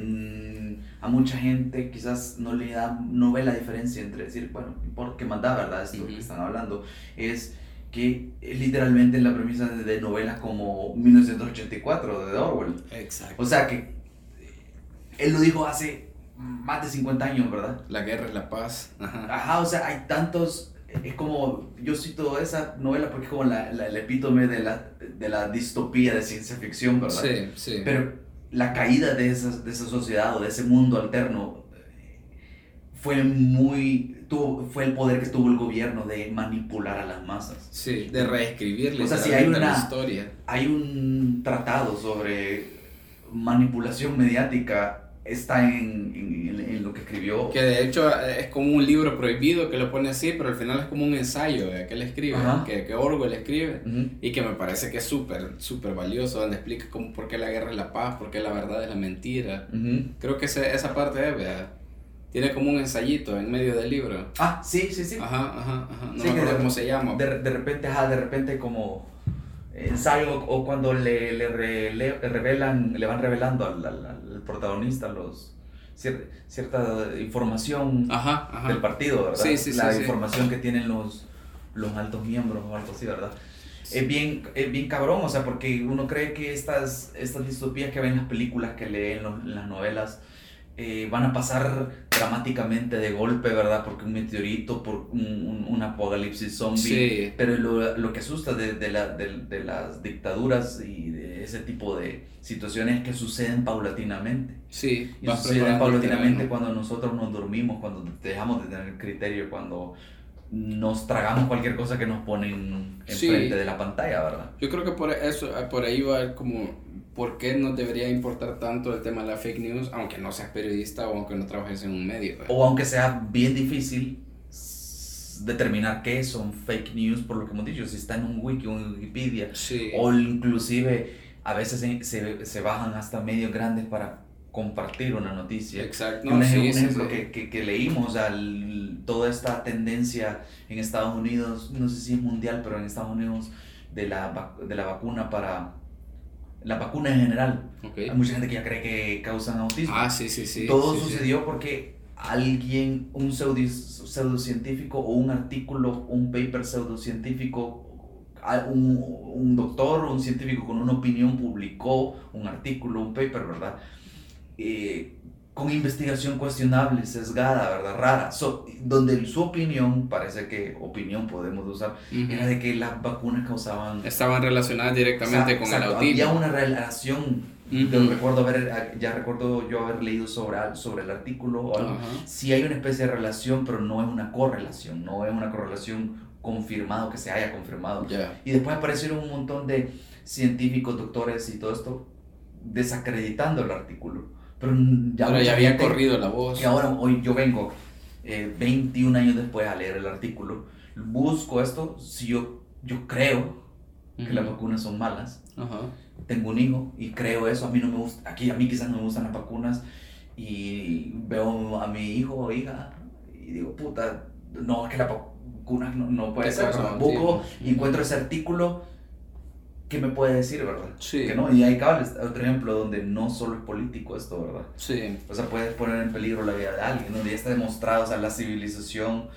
a mucha gente quizás no le da, no ve la diferencia entre decir, bueno, porque manda verdad esto Ujú. que están hablando, es que eh, literalmente la premisa de, novelas como 1984 de Orwell. Exacto. O sea que eh, él lo dijo hace más de 50 años, ¿verdad? La guerra es la paz. Ajá. Ajá, o sea, hay tantos. Es como. Yo cito esa novela porque es como la, la- el epítome de la, de la distopía de ciencia ficción, ¿verdad? Sí, sí. Pero la caída de esa, de esa sociedad o de ese mundo alterno eh, fue muy. Tuvo, fue el poder que tuvo el gobierno de manipular a las masas. Sí, de reescribir O sea, si hay una- historia. Hay un tratado sobre manipulación mediática. Está en, en, en lo que escribió. Que de hecho eh, es como un libro prohibido que lo pone así, pero al final es como un ensayo eh, que él escribe, que, que Orwell escribe. Y que me parece que es súper, súper valioso, donde explica cómo, por qué la guerra es la paz, por qué la verdad es la mentira. Creo que ese- esa parte es, vea, tiene como un ensayito en medio del libro. Ah, sí, sí, sí. Ajá, ajá, ajá. No Sí, me acuerdo de- cómo se llama. De, de repente, ajá, de repente como ensayo o cuando le, le, re- le revelan, le van revelando al, al- al protagonista los cier- cierta información Ajá, ajá. del partido, ¿verdad? Sí, sí, sí, La sí. información que tienen los, los altos miembros o algo así, ¿verdad? Es bien, es bien cabrón, o sea, porque uno cree que estas, estas distopías que ven en las películas, que leen en las novelas, eh, van a pasar dramáticamente de golpe, ¿verdad? Porque un meteorito, por un, un, un apocalipsis zombie. Sí. Pero lo, lo que asusta de, de, la, de, de las dictaduras y de ese tipo de situaciones es que suceden paulatinamente. Sí, Y suceden paulatinamente cuando nosotros nos dormimos, cuando dejamos de tener criterio, cuando nos tragamos cualquier cosa que nos ponen Sí. enfrente de la pantalla, ¿verdad? Yo creo que por eso, por ahí va como por qué no debería importar tanto el tema de la fake news, aunque no seas periodista o aunque no trabajes en un medio. ¿verdad? O aunque sea bien difícil determinar qué son fake news, por lo que hemos dicho, si está en un wiki o en Wikipedia, Sí. o inclusive a veces se, se, se bajan hasta medios grandes para compartir una noticia. Exacto. un, No, ej- sí, un ejemplo. Que, que, que leímos, el- toda esta tendencia en Estados Unidos, no sé si es mundial, pero en Estados Unidos, de la, de la vacuna para... La vacuna en general. Ok. Hay mucha gente que ya cree que causan autismo. Ah, sí, sí, sí. Todo sí, sí. sucedió porque alguien, un pseudo, pseudocientífico o un artículo, un paper pseudocientífico, a- un, un doctor o un científico con una opinión publicó un artículo, un paper, ¿verdad? Eh, con investigación cuestionable, sesgada, ¿verdad? Rara, so- donde su opinión, parece que opinión podemos usar, era de que las vacunas causaban... Estaban relacionadas directamente con el autismo. Había una relación, yo recuerdo haber, ya recuerdo yo haber leído sobre, sobre el artículo o algo. Sí hay una especie de relación, pero no es una correlación, no es una correlación confirmado, que se haya confirmado. Y después aparecieron un montón de científicos, doctores y todo esto desacreditando el artículo. Pero ya, Pero ya había gente- corrido la voz. que ahora hoy yo vengo eh, 21 años después a leer el artículo, busco esto, si yo, yo creo que Ujú. las vacunas son malas, Ajá. tengo un hijo y creo eso, a mí no me gusta, aquí a mí quizás no me gustan las vacunas y veo a mi hijo o hija y digo, puta, no, es que las vacunas no, no puede ser, busco y encuentro ese artículo que me puede decir, ¿verdad? Sí. Que no, y hay cables, otro ejemplo donde no solo es político esto, ¿verdad? Sí. O sea, puedes poner en peligro la vida de alguien, donde ya está demostrado, o sea, la civilización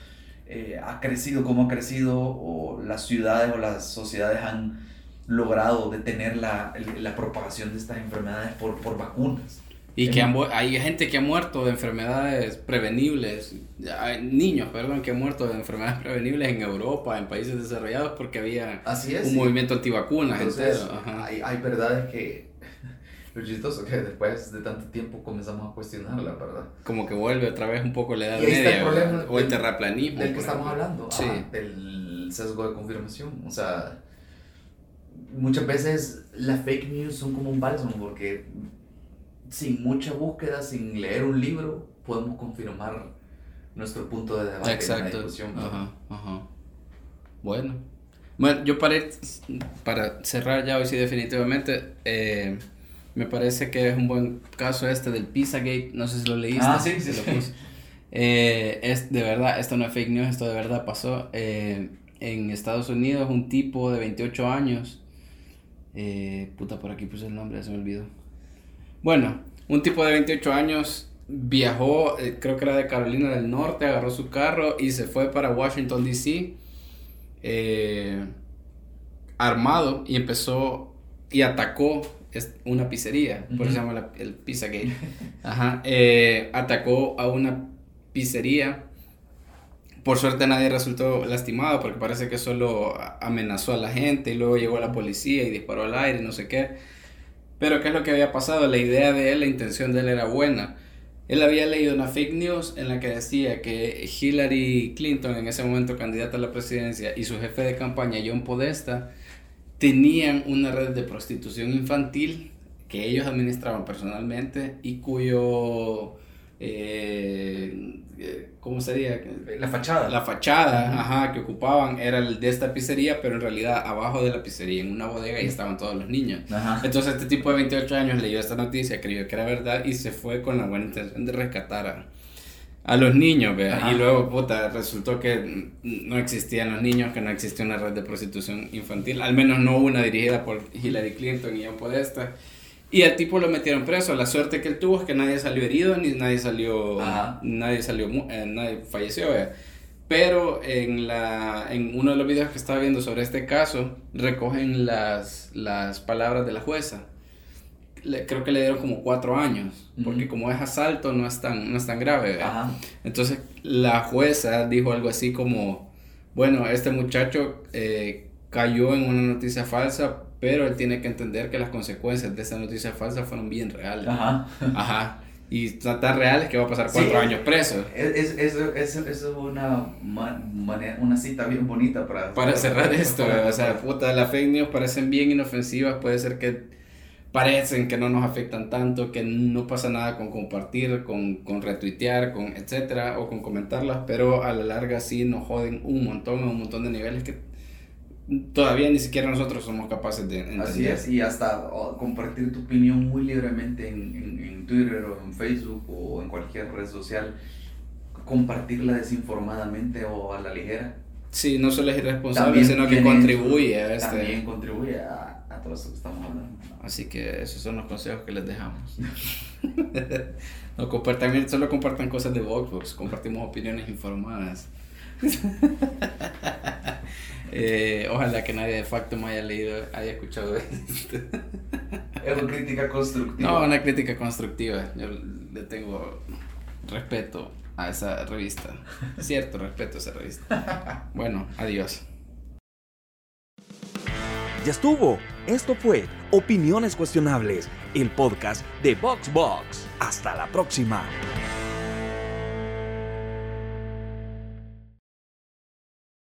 eh, ha crecido como ha crecido, o las ciudades o las sociedades han logrado detener la, la propagación de estas enfermedades por, por vacunas. Y que han hay gente que ha muerto de enfermedades prevenibles, hay niños, perdón, que han muerto de enfermedades prevenibles en Europa, en países desarrollados, porque había Así un movimiento antivacunas Entonces, entero. Hay, hay verdades que... Lo chistoso que después de tanto tiempo comenzamos a cuestionarla, ¿verdad? Como que vuelve otra vez un poco la edad Y está el media, problema o el terraplanismo. Del que por estamos ejemplo. hablando, Sí. ajá, del sesgo de confirmación. O sea, muchas veces las fake news son como un bálsamo porque sin mucha búsqueda, sin leer un libro, podemos confirmar nuestro punto de debate en una Exacto. discusión. Ajá, ajá. Bueno. Bueno, yo para, ir- para cerrar ya hoy sí definitivamente, eh, me parece que es un buen caso este del Pizzagate, no sé si lo leíste. Ah, sí, sí, lo. Eh, es de verdad, esto no es fake news, esto de verdad pasó. Eh, en Estados Unidos, un tipo de 28 años, eh, puta, por aquí puse el nombre, se me olvidó. Bueno, un tipo de 28 años viajó, eh, creo que era de Carolina del Norte, agarró su carro y se fue para Washington, D.C. eh, armado y empezó y atacó una pizzería, por eso se llama la- el Pizzagate. Ajá, eh, atacó a una pizzería. Por suerte nadie resultó lastimado porque parece que solo a- amenazó a la gente y luego llegó la policía y disparó al aire, no sé qué. Pero ¿qué es lo que había pasado? La idea de él, la intención de él era buena. Él había leído una fake news en la que decía que Hillary Clinton, en ese momento candidata a la presidencia, y su jefe de campaña, John Podesta, tenían una red de prostitución infantil que ellos administraban personalmente y cuyo, eh, eh, ¿cómo sería? La fachada. La fachada, ajá, que ocupaban era el de esta pizzería, pero en realidad abajo de la pizzería, en una bodega, y estaban todos los niños. Ajá. Entonces este tipo de 28 años leyó esta noticia, creyó que era verdad y se fue con la buena intención de rescatar a, a los niños, vea. Ajá. Y luego, puta, resultó que no existían los niños, que no existía una red de prostitución infantil, al menos no una dirigida por Hillary Clinton y John Podesta. Y al tipo lo metieron preso. La suerte que él tuvo es que nadie salió herido ni nadie salió, Ajá. nadie salió, eh, nadie falleció, vea. Pero en, la, en uno de los videos que estaba viendo sobre este caso, recogen las, las palabras de la jueza. Le- creo que le dieron como cuatro años, porque como es asalto no es tan, no es tan grave. ¿verdad? Ajá. Entonces la jueza dijo algo así como, bueno, este muchacho eh, cayó en una noticia falsa, pero él tiene que entender que las consecuencias de esa noticia falsa fueron bien reales. Ajá. Ajá. Y tan, tan reales que va a pasar cuatro Sí. años preso. Es, es, eso es una, manera- una cita bien bonita para, Para cerrar esto, para- o sea, puta, las fake news parecen bien inofensivas, puede ser que parecen que no nos afectan tanto, que no pasa nada con compartir, con, con retuitear, con etcétera, o con comentarlas, pero a la larga sí nos joden un montón, a un montón de niveles que todavía ni siquiera nosotros somos capaces de entender. Así es, y hasta compartir tu opinión muy libremente en, en, en Twitter o en Facebook o en cualquier red social, compartirla desinformadamente o a la ligera, Sí, no solo es irresponsable, también sino que contribuye a este... También contribuye a, a todo esto que estamos hablando. Así que esos son los consejos que les dejamos. no compartan, solo compartan cosas de Voxbox, compartimos opiniones informadas. Eh, ojalá que nadie de facto me haya leído, haya escuchado esto. Es una crítica constructiva. No, una crítica constructiva. Yo le tengo respeto a esa revista. Cierto respeto a esa revista. Bueno, adiós. Ya estuvo. Esto fue Opiniones Cuestionables, el podcast de VoxBox. Hasta la próxima.